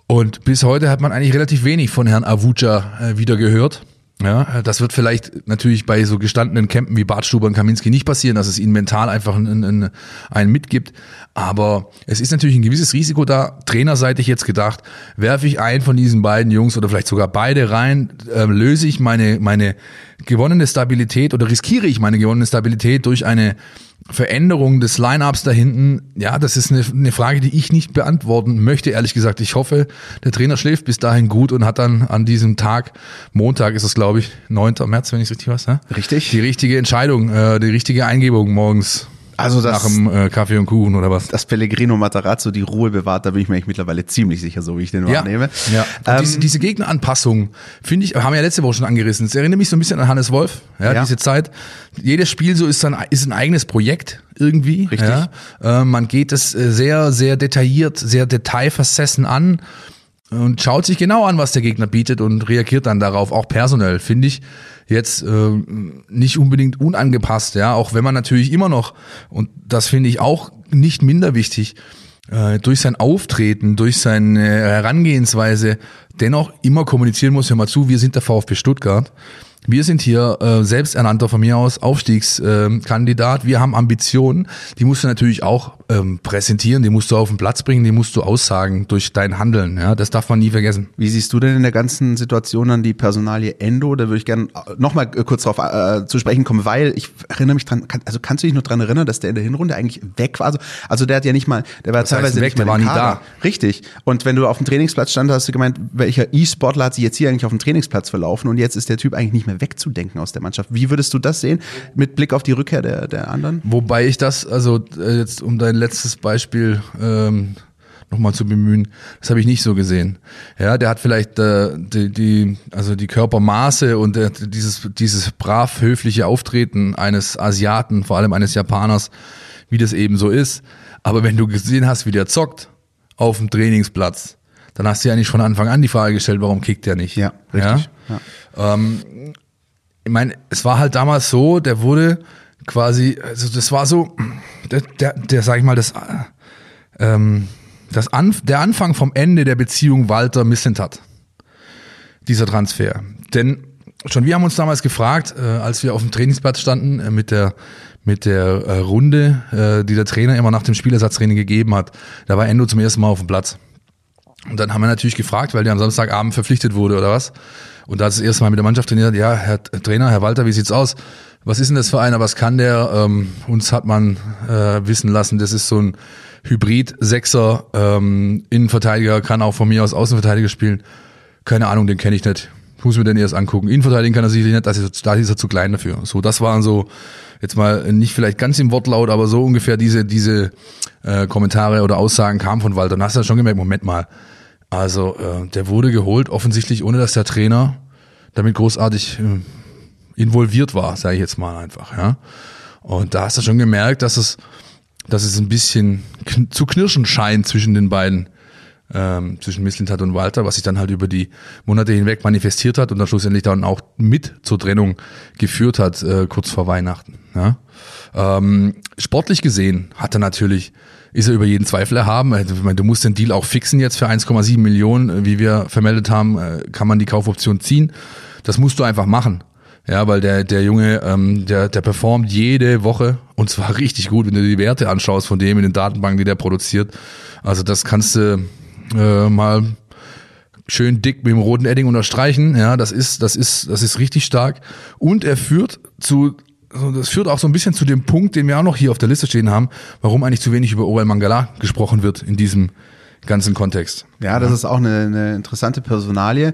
Speaker 3: Und bis heute hat man eigentlich relativ wenig von Herrn Avuca äh, wieder gehört. Ja, das wird vielleicht natürlich bei so gestandenen Campen wie Bartstuber und Kaminski nicht passieren, dass es ihnen mental einfach einen, einen, einen mitgibt. Aber es ist natürlich ein gewisses Risiko da, trainerseitig jetzt gedacht, werfe ich einen von diesen beiden Jungs oder vielleicht sogar beide rein, äh, löse ich meine, meine gewonnene Stabilität oder riskiere ich meine gewonnene Stabilität durch eine Veränderung des Lineups da hinten, ja, das ist eine, eine Frage, die ich nicht beantworten möchte, ehrlich gesagt. Ich hoffe, der Trainer schläft bis dahin gut und hat dann an diesem Tag, Montag ist es, glaube ich, 9. März, wenn ich es richtig weiß, ne?
Speaker 2: Richtig.
Speaker 3: Die richtige Entscheidung, äh, die richtige Eingebung morgens
Speaker 2: also das,
Speaker 3: nach dem äh, Kaffee und Kuchen oder was?
Speaker 2: Das Pellegrino Matarazzo die Ruhe bewahrt, da bin ich mir mittlerweile ziemlich sicher, so wie ich den
Speaker 3: ja,
Speaker 2: wahrnehme.
Speaker 3: Ja. Ähm, diese, diese Gegneranpassung, finde ich, haben wir ja letzte Woche schon angerissen. Es erinnert mich so ein bisschen an Hannes Wolf, ja, ja. diese Zeit. Jedes Spiel so ist dann ist ein eigenes Projekt irgendwie.
Speaker 2: Richtig.
Speaker 3: Ja. Äh, man geht es äh, sehr, sehr detailliert, sehr detailversessen an und schaut sich genau an, was der Gegner bietet und reagiert dann darauf, auch personell, finde ich jetzt äh, nicht unbedingt unangepasst, ja, auch wenn man natürlich immer noch, und das finde ich auch nicht minder wichtig, äh, durch sein Auftreten, durch seine Herangehensweise dennoch immer kommunizieren muss, hör mal zu, wir sind der VfB Stuttgart wir sind hier äh, selbsternannter von mir aus Aufstiegskandidat. Wir haben Ambitionen. Die musst du natürlich auch ähm, präsentieren, die musst du auf den Platz bringen, die musst du aussagen durch dein Handeln. Ja, das darf man nie vergessen.
Speaker 2: Wie siehst du denn in der ganzen Situation an die Personalie Endo? Da würde ich gerne nochmal kurz darauf äh, zu sprechen kommen, weil ich erinnere mich dran, kann, also kannst du dich noch dran erinnern, dass der in der Hinrunde eigentlich weg war? Also, also der hat ja nicht mal, der war das teilweise
Speaker 3: weg,
Speaker 2: nicht mal
Speaker 3: war nie da.
Speaker 2: Richtig. Und wenn du auf dem Trainingsplatz stand, hast du gemeint, welcher E-Sportler hat sich jetzt hier eigentlich auf dem Trainingsplatz verlaufen und jetzt ist der Typ eigentlich nicht mehr wegzudenken aus der Mannschaft. Wie würdest du das sehen mit Blick auf die Rückkehr der, der anderen?
Speaker 3: Wobei ich das, also äh, jetzt um dein letztes Beispiel ähm, nochmal zu bemühen, das habe ich nicht so gesehen. Ja, der hat vielleicht äh, die, die, also die Körpermaße und äh, dieses, dieses brav höfliche Auftreten eines Asiaten, vor allem eines Japaners, wie das eben so ist. Aber wenn du gesehen hast, wie der zockt auf dem Trainingsplatz, dann hast du ja eigentlich von Anfang an die Frage gestellt, warum kickt der nicht?
Speaker 2: Ja, richtig. Ja?
Speaker 3: Ja. Ähm, ich meine, es war halt damals so, der wurde quasi, also das war so, der, der, der sag ich mal, das, ähm, das An, der Anfang vom Ende der Beziehung Walter Missentat. Dieser Transfer. Denn schon wir haben uns damals gefragt, äh, als wir auf dem Trainingsplatz standen äh, mit der mit der äh, Runde, äh, die der Trainer immer nach dem Spielersatztraining gegeben hat. Da war Endo zum ersten Mal auf dem Platz. Und dann haben wir natürlich gefragt, weil der am Samstagabend verpflichtet wurde oder was. Und da hat das erste Mal mit der Mannschaft trainiert, ja, Herr Trainer, Herr Walter, wie sieht's aus? Was ist denn das für einer? Was kann der? Ähm, uns hat man äh, wissen lassen, das ist so ein Hybrid-Sechser, ähm, Innenverteidiger, kann auch von mir aus Außenverteidiger spielen. Keine Ahnung, den kenne ich nicht. Muss mir den erst angucken. Innenverteidigen kann er sicherlich nicht, das ist, da ist er zu klein dafür. So, das waren so, jetzt mal nicht vielleicht ganz im Wortlaut, aber so ungefähr diese, diese äh, Kommentare oder Aussagen kamen von Walter. Dann hast du schon gemerkt, Moment mal, also äh, der wurde geholt, offensichtlich ohne dass der Trainer damit großartig äh, involviert war, sage ich jetzt mal einfach. Ja. Und da hast du schon gemerkt, dass es, dass es ein bisschen zu knirschen scheint zwischen den beiden, ähm, zwischen Misslintat und Walter, was sich dann halt über die Monate hinweg manifestiert hat und dann schlussendlich dann auch mit zur Trennung geführt hat, äh, kurz vor Weihnachten. Ja. Ähm, sportlich gesehen hat er natürlich ist er über jeden Zweifel erhaben. Also, ich meine, du musst den Deal auch fixen jetzt für 1,7 Millionen, äh, wie wir vermeldet haben, äh, kann man die Kaufoption ziehen. Das musst du einfach machen. Ja, weil der, der Junge, ähm, der, der performt jede Woche und zwar richtig gut, wenn du die Werte anschaust von dem in den Datenbanken, die der produziert. Also das kannst du äh, mal schön dick mit dem roten Edding unterstreichen. Ja, das ist, das ist, das ist richtig stark. Und er führt zu das führt auch so ein bisschen zu dem Punkt, den wir auch noch hier auf der Liste stehen haben, warum eigentlich zu wenig über Orel Mangala gesprochen wird in diesem ganzen Kontext.
Speaker 2: Ja, das ist auch eine, eine interessante Personalie.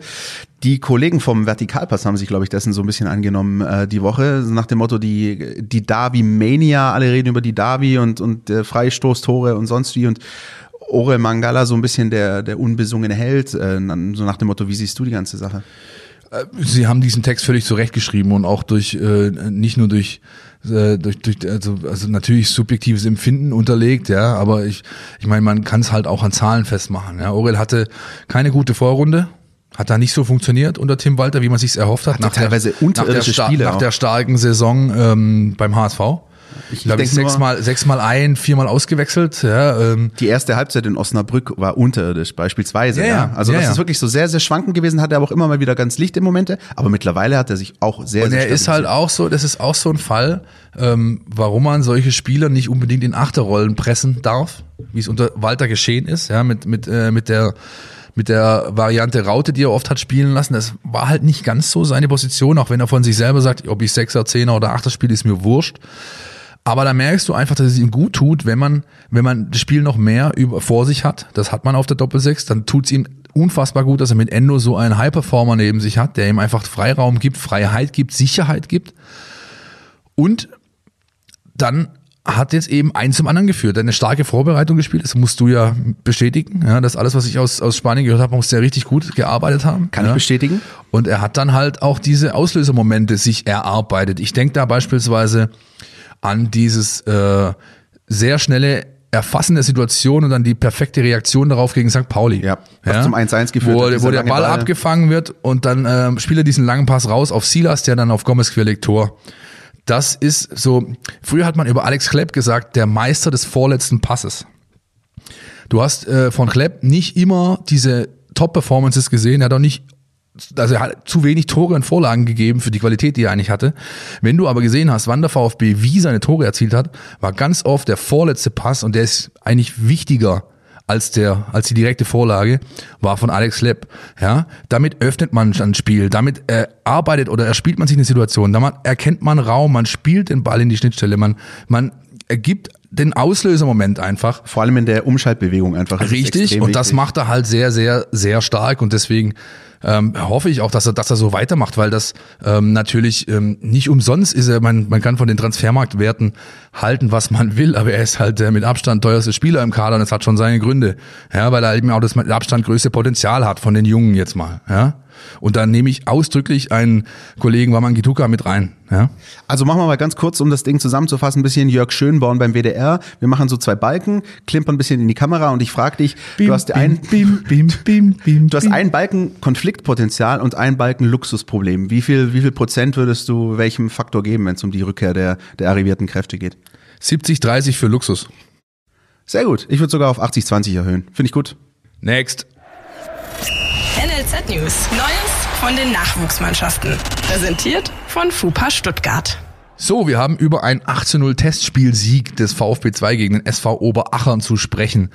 Speaker 2: Die Kollegen vom Vertikalpass haben sich, glaube ich, dessen so ein bisschen angenommen äh, die Woche, nach dem Motto die die Davi Mania, alle reden über die Davi und und äh, Freistoßtore und sonst wie und Orel Mangala so ein bisschen der der unbesungene Held, äh, so nach dem Motto, wie siehst du die ganze Sache?
Speaker 3: Äh, sie haben diesen Text völlig zurechtgeschrieben und auch durch äh, nicht nur durch äh, durch, durch also, also natürlich subjektives Empfinden unterlegt, ja, aber ich ich meine, man kann es halt auch an Zahlen festmachen. Ja, Orel hatte keine gute Vorrunde, hat da nicht so funktioniert unter Tim Walter, wie man sich erhofft hat.
Speaker 2: Hatte nach teilweise der, unterirdische
Speaker 3: nach der,
Speaker 2: Spiele
Speaker 3: nach der starken Saison ähm, beim HSV. Ich glaube, ich sechsmal, sechsmal ein, viermal ausgewechselt. Ja, ähm.
Speaker 2: Die erste Halbzeit in Osnabrück war unterirdisch beispielsweise. Ja, ja. Also ja, das ja. ist wirklich so sehr, sehr schwankend gewesen. Hat er aber auch immer mal wieder ganz Licht im Momente. Aber mittlerweile hat er sich auch sehr,
Speaker 3: Und
Speaker 2: sehr
Speaker 3: er ist halt auch so, das ist auch so ein Fall, ähm, warum man solche Spieler nicht unbedingt in Achterrollen pressen darf, wie es unter Walter geschehen ist, ja, mit, mit, äh, mit der mit der Variante Raute, die er oft hat spielen lassen. Das war halt nicht ganz so seine Position, auch wenn er von sich selber sagt, ob ich Sechser, Zehner oder Achter spiele, ist mir wurscht. Aber da merkst du einfach, dass es ihm gut tut, wenn man, wenn man das Spiel noch mehr über, vor sich hat. Das hat man auf der Doppelsechs. Dann tut es ihm unfassbar gut, dass er mit Endo so einen High-Performer neben sich hat, der ihm einfach Freiraum gibt, Freiheit gibt, Sicherheit gibt. Und dann hat jetzt eben eins zum anderen geführt. Eine starke Vorbereitung gespielt, das musst du ja bestätigen. Ja, das alles, was ich aus, aus Spanien gehört habe, muss er richtig gut gearbeitet haben.
Speaker 2: Kann
Speaker 3: ja.
Speaker 2: ich bestätigen.
Speaker 3: Und er hat dann halt auch diese Auslösermomente sich erarbeitet. Ich denke da beispielsweise an dieses äh, sehr schnelle Erfassen der Situation und dann die perfekte Reaktion darauf gegen St. Pauli.
Speaker 2: Ja, was ja? zum 1-1 geführt
Speaker 3: wo,
Speaker 2: hat.
Speaker 3: Wo der Ball, Ball, abgefangen wird und dann äh, spielt er diesen langen Pass raus auf Silas, der dann auf Gomez querlegt Tor. Das ist so, früher hat man über Alex Klepp gesagt, der Meister des vorletzten Passes. Du hast äh, von Klepp nicht immer diese Top-Performances gesehen, er hat auch nicht also er hat zu wenig Tore und Vorlagen gegeben für die Qualität, die er eigentlich hatte. Wenn du aber gesehen hast, wann der VfB wie seine Tore erzielt hat, war ganz oft der vorletzte Pass und der ist eigentlich wichtiger als der, als die direkte Vorlage, war von Alex Lepp. Ja, damit öffnet man ein Spiel, damit äh, arbeitet oder erspielt man sich eine Situation, damit erkennt man Raum, man spielt den Ball in die Schnittstelle, man, man ergibt den Auslösermoment einfach.
Speaker 2: Vor allem in der Umschaltbewegung einfach.
Speaker 3: Richtig, und das macht er halt sehr, sehr, sehr stark und deswegen ähm, hoffe ich auch, dass er, dass er so weitermacht, weil das ähm, natürlich ähm, nicht umsonst ist. Er, man, man kann von den Transfermarktwerten halten, was man will, aber er ist halt der mit Abstand teuerste Spieler im Kader und es hat schon seine Gründe. Ja, weil er eben auch das mit Abstand größte Potenzial hat von den Jungen jetzt mal. Ja. Und da nehme ich ausdrücklich einen Kollegen Waman Gituka mit rein. Ja?
Speaker 2: Also machen wir mal ganz kurz, um das Ding zusammenzufassen, ein bisschen Jörg Schönborn beim WDR. Wir machen so zwei Balken, klimpern ein bisschen in die Kamera und ich frage dich, du hast einen,
Speaker 3: bim, bim, bim, bim,
Speaker 2: du hast einen Balken Konfliktpotenzial und einen Balken Luxusproblem. Wie viel, wie viel Prozent würdest du welchem Faktor geben, wenn es um die Rückkehr der, der arrivierten Kräfte geht?
Speaker 3: 70, 30 für Luxus.
Speaker 2: Sehr gut. Ich würde sogar auf 80, 20 erhöhen. Finde ich gut.
Speaker 3: Next.
Speaker 1: NLZ News. Neues von den Nachwuchsmannschaften. Präsentiert von FUPA Stuttgart.
Speaker 3: So, wir haben über ein 18-0 Testspielsieg des VfB 2 gegen den SV Oberachern zu sprechen.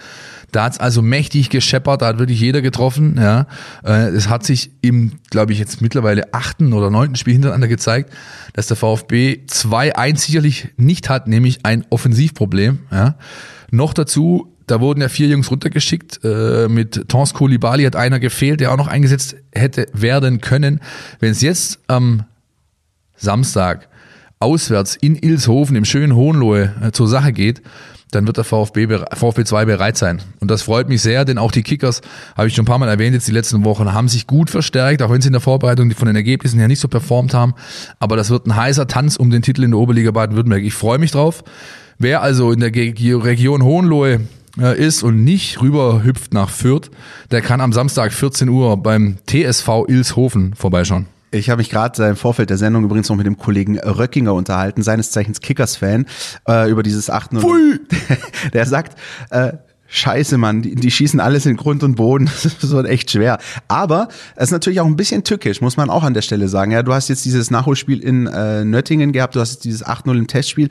Speaker 3: Da hat's also mächtig gescheppert, da hat wirklich jeder getroffen. Ja. Äh, es hat sich im, glaube ich, jetzt mittlerweile achten oder neunten Spiel hintereinander gezeigt, dass der VfB 2-1 sicherlich nicht hat, nämlich ein Offensivproblem. Ja. Noch dazu da wurden ja vier Jungs runtergeschickt. Äh, mit Tons Koulibaly hat einer gefehlt, der auch noch eingesetzt hätte werden können. Wenn es jetzt am Samstag auswärts in Ilshofen im schönen Hohenlohe äh, zur Sache geht, dann wird der VfB, VfB 2 bereit sein. Und das freut mich sehr, denn auch die Kickers, habe ich schon ein paar Mal erwähnt, jetzt die letzten Wochen, haben sich gut verstärkt, auch wenn sie in der Vorbereitung von den Ergebnissen her nicht so performt haben. Aber das wird ein heißer Tanz um den Titel in der Oberliga Baden-Württemberg. Ich freue mich drauf. Wer also in der Region Hohenlohe ist und nicht rüber hüpft nach Fürth, der kann am Samstag 14 Uhr beim TSV Ilshofen vorbeischauen.
Speaker 2: Ich habe mich gerade im Vorfeld der Sendung übrigens noch mit dem Kollegen Röckinger unterhalten, seines Zeichens Kickers-Fan, äh, über dieses 8 0 Der sagt, äh, Scheiße, Mann, die, die schießen alles in Grund und Boden. Das wird echt schwer. Aber es ist natürlich auch ein bisschen tückisch, muss man auch an der Stelle sagen. Ja, du hast jetzt dieses Nachholspiel in äh, Nöttingen gehabt, du hast jetzt dieses 8-0 im Testspiel.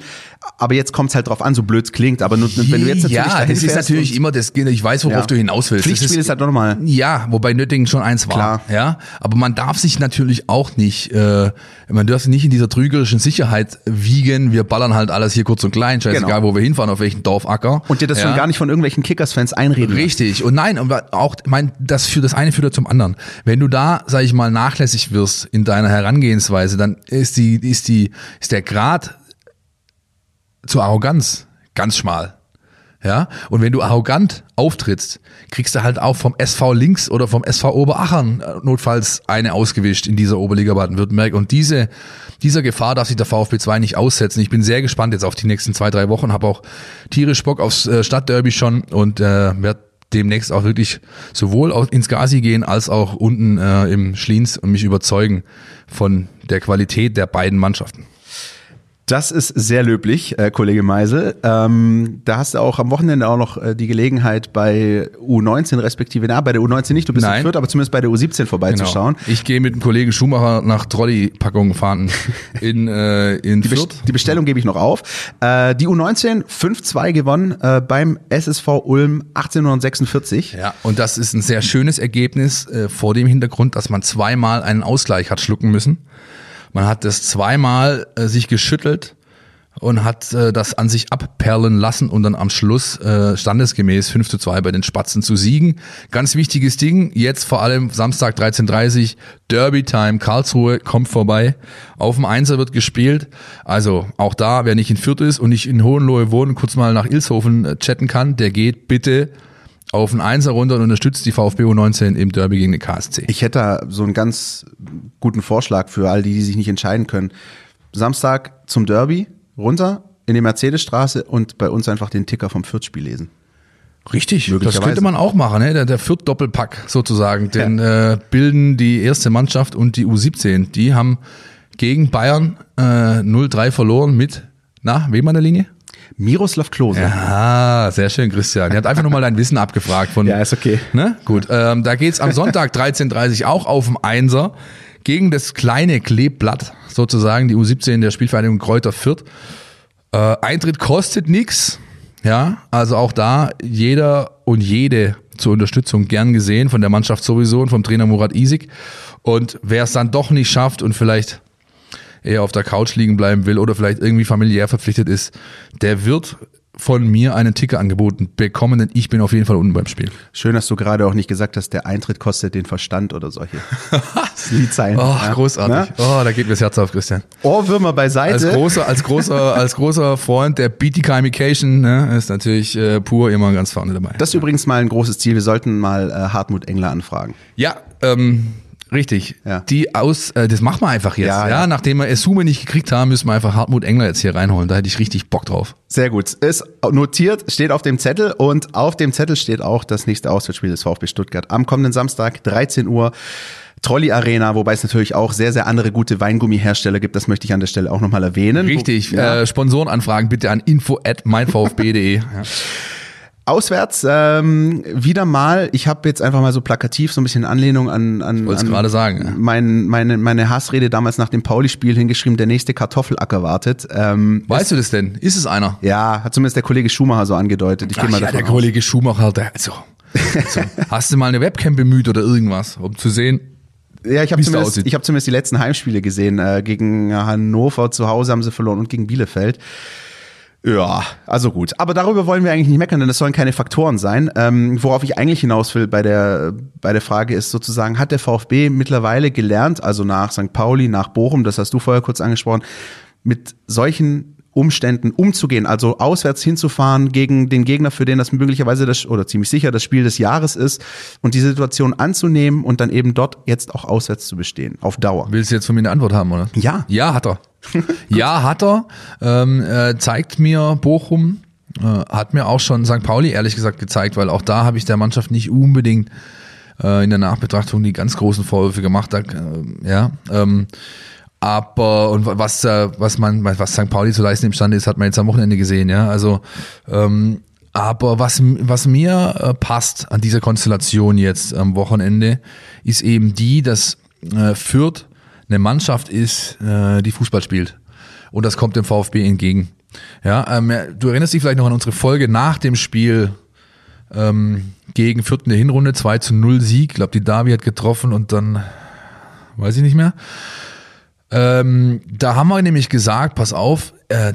Speaker 2: Aber jetzt kommt es halt drauf an, so blöd es klingt. Aber nur, wenn du jetzt natürlich
Speaker 3: Ja, das ist natürlich immer das, ich weiß, worauf ja. du hinaus willst.
Speaker 2: Pflichtspiel ist, ist halt nochmal.
Speaker 3: Ja, wobei Nöttingen schon eins war.
Speaker 2: Klar.
Speaker 3: Ja, aber man darf sich natürlich auch nicht, äh, man darf sich nicht in dieser trügerischen Sicherheit wiegen. Wir ballern halt alles hier kurz und klein, scheißegal, genau. wo wir hinfahren, auf welchen Dorfacker.
Speaker 2: Und dir das ja. schon gar nicht von irgendwelchen Kickers-Fans einreden
Speaker 3: Richtig. Und nein, auch, mein, das für das eine führt zum anderen. Wenn du da, sag ich mal, nachlässig wirst in deiner Herangehensweise, dann ist die, ist die, ist der Grad zur Arroganz ganz schmal. Ja, und wenn du arrogant auftrittst, kriegst du halt auch vom SV Links oder vom SV Oberachern äh, notfalls eine ausgewischt in dieser Oberliga Baden-Württemberg. Und diese, dieser Gefahr darf sich der VfB 2 nicht aussetzen. Ich bin sehr gespannt jetzt auf die nächsten zwei, drei Wochen, habe auch tierisch Bock aufs äh, Stadtderby schon und äh, werde demnächst auch wirklich sowohl ins Gazi gehen als auch unten äh, im Schliens und mich überzeugen von der Qualität der beiden Mannschaften.
Speaker 2: Das ist sehr löblich, äh, Kollege Meisel. Ähm, da hast du auch am Wochenende auch noch äh, die Gelegenheit bei U19 respektive, na, bei der U19 nicht, du bist
Speaker 3: Nein.
Speaker 2: in Fürth, aber zumindest bei der U17 vorbeizuschauen.
Speaker 3: Genau. Ich gehe mit dem Kollegen Schumacher nach Trolley-Packungen fahren in, äh, in
Speaker 2: die
Speaker 3: Fürth.
Speaker 2: Best die Bestellung gebe ich noch auf. Äh, die U19 5-2 gewonnen äh, beim SSV Ulm 1846.
Speaker 3: Ja, und das ist ein sehr schönes Ergebnis äh, vor dem Hintergrund, dass man zweimal einen Ausgleich hat schlucken müssen. Man hat das zweimal äh, sich geschüttelt und hat äh, das an sich abperlen lassen und dann am Schluss äh, standesgemäß 5 zu 2 bei den Spatzen zu siegen. Ganz wichtiges Ding, jetzt vor allem Samstag 13.30 Derby Time, Karlsruhe kommt vorbei, auf dem Einser wird gespielt, also auch da, wer nicht in Fürth ist und nicht in Hohenlohe wohnt, kurz mal nach Ilshofen äh, chatten kann, der geht bitte auf den Einser runter und unterstützt die VfB U19 im Derby gegen den KSC.
Speaker 2: Ich hätte da so einen ganz guten Vorschlag für all die, die sich nicht entscheiden können. Samstag zum Derby, runter in die Mercedesstraße und bei uns einfach den Ticker vom Fürth-Spiel lesen.
Speaker 3: Richtig, das könnte man auch machen, ne? der, der Fürth-Doppelpack sozusagen. Den ja. äh, bilden die erste Mannschaft und die U17. Die haben gegen Bayern äh, 0-3 verloren mit, na, wem an der Linie?
Speaker 2: Miroslav Klose.
Speaker 3: Ja, sehr schön, Christian. Er hat einfach nur mal dein Wissen abgefragt. Von,
Speaker 2: ja, ist okay.
Speaker 3: Ne? Gut, ähm, da geht's am Sonntag 13.30 auch auf dem Einser gegen das kleine Kleeblatt, sozusagen, die U17 der Spielvereinigung Kräuter Fürth. Äh, Eintritt kostet nix. Ja, also auch da jeder und jede zur Unterstützung gern gesehen, von der Mannschaft sowieso und vom Trainer Murat Isik. Und wer es dann doch nicht schafft und vielleicht eher auf der Couch liegen bleiben will oder vielleicht irgendwie familiär verpflichtet ist, der wird von mir einen Ticker angeboten bekommen, denn ich bin auf jeden Fall unten beim Spiel.
Speaker 2: Schön, dass du gerade auch nicht gesagt hast, der Eintritt kostet den Verstand oder solche Liedzeilen.
Speaker 3: Oh, ja. großartig. Na? Oh, da geht mir das Herz auf, Christian.
Speaker 2: Ohrwürmer beiseite.
Speaker 3: Als großer, als großer, als großer Freund der Beaty-Gamification ne, ist natürlich äh, pur immer ganz vorne dabei.
Speaker 2: Das ist übrigens mal ein großes Ziel. Wir sollten mal äh, Hartmut Engler anfragen.
Speaker 3: Ja, ähm, Richtig.
Speaker 2: Ja.
Speaker 3: Die aus, äh, das machen wir einfach jetzt.
Speaker 2: Ja,
Speaker 3: Ja,
Speaker 2: ja.
Speaker 3: Nachdem wir Esume nicht gekriegt haben, müssen wir einfach Hartmut Engler jetzt hier reinholen. Da hätte ich richtig Bock drauf.
Speaker 2: Sehr gut. Ist notiert, steht auf dem Zettel und auf dem Zettel steht auch das nächste Auswärtsspiel des VfB Stuttgart am kommenden Samstag, 13 Uhr. Trolley Arena, wobei es natürlich auch sehr, sehr andere gute Weingummihersteller gibt. Das möchte ich an der Stelle auch nochmal erwähnen.
Speaker 3: Richtig.
Speaker 2: Wo, ja.
Speaker 3: Äh, Sponsorenanfragen bitte an info at meinvfb.de. ja.
Speaker 2: Auswärts ähm, wieder mal, ich habe jetzt einfach mal so plakativ so ein bisschen Anlehnung an, an, an
Speaker 3: gerade sagen, ja.
Speaker 2: mein, meine, meine Hassrede damals nach dem Pauli-Spiel hingeschrieben, der nächste Kartoffelacker wartet. Ähm,
Speaker 3: Weißt du das denn? Ist es einer?
Speaker 2: ja, hat zumindest der Kollege Schumacher so angedeutet. Ich
Speaker 3: Ach
Speaker 2: mal
Speaker 3: ja, der
Speaker 2: aus.
Speaker 3: Kollege Schumacher, der, also, also, hast du mal eine Webcam bemüht oder irgendwas, um zu sehen?
Speaker 2: Ja, ich habe zumindest, ich hab zumindest die letzten Heimspiele gesehen. Äh, gegen Hannover zu Hause haben sie verloren und gegen Bielefeld. Ja, also gut. Aber darüber wollen wir eigentlich nicht meckern, denn das sollen keine Faktoren sein. Ähm, worauf ich eigentlich hinaus will bei der, bei der Frage ist sozusagen, hat der VfB mittlerweile gelernt, also nach St. Pauli, nach Bochum, das hast du vorher kurz angesprochen, mit solchen Umständen umzugehen, also auswärts hinzufahren gegen den Gegner, für den das möglicherweise das oder ziemlich sicher das Spiel des Jahres ist und die Situation anzunehmen und dann eben dort jetzt auch auswärts zu bestehen, auf Dauer.
Speaker 3: Willst du jetzt von mir eine Antwort haben, oder?
Speaker 2: Ja.
Speaker 3: Ja, hat er. Ja, hat er. Ähm, äh, zeigt mir Bochum, äh, hat mir auch schon St. Pauli ehrlich gesagt gezeigt, weil auch da habe ich der Mannschaft nicht unbedingt äh, in der Nachbetrachtung die ganz großen Vorwürfe gemacht. Da, äh, ja, ähm, aber und was äh, was man was St. Pauli zu leisten imstande ist, hat man jetzt am Wochenende gesehen. Ja, also ähm, aber was was mir äh, passt an dieser Konstellation jetzt am Wochenende, ist eben die, dass äh, Fürth eine Mannschaft ist, äh, die Fußball spielt. Und das kommt dem VfB entgegen. Ja, ähm, du erinnerst dich vielleicht noch an unsere Folge nach dem Spiel ähm, gegen in der Hinrunde, 2 zu 0 Sieg. Ich glaube, die Davi hat getroffen und dann weiß ich nicht mehr. Ähm, da haben wir nämlich gesagt, pass auf, äh,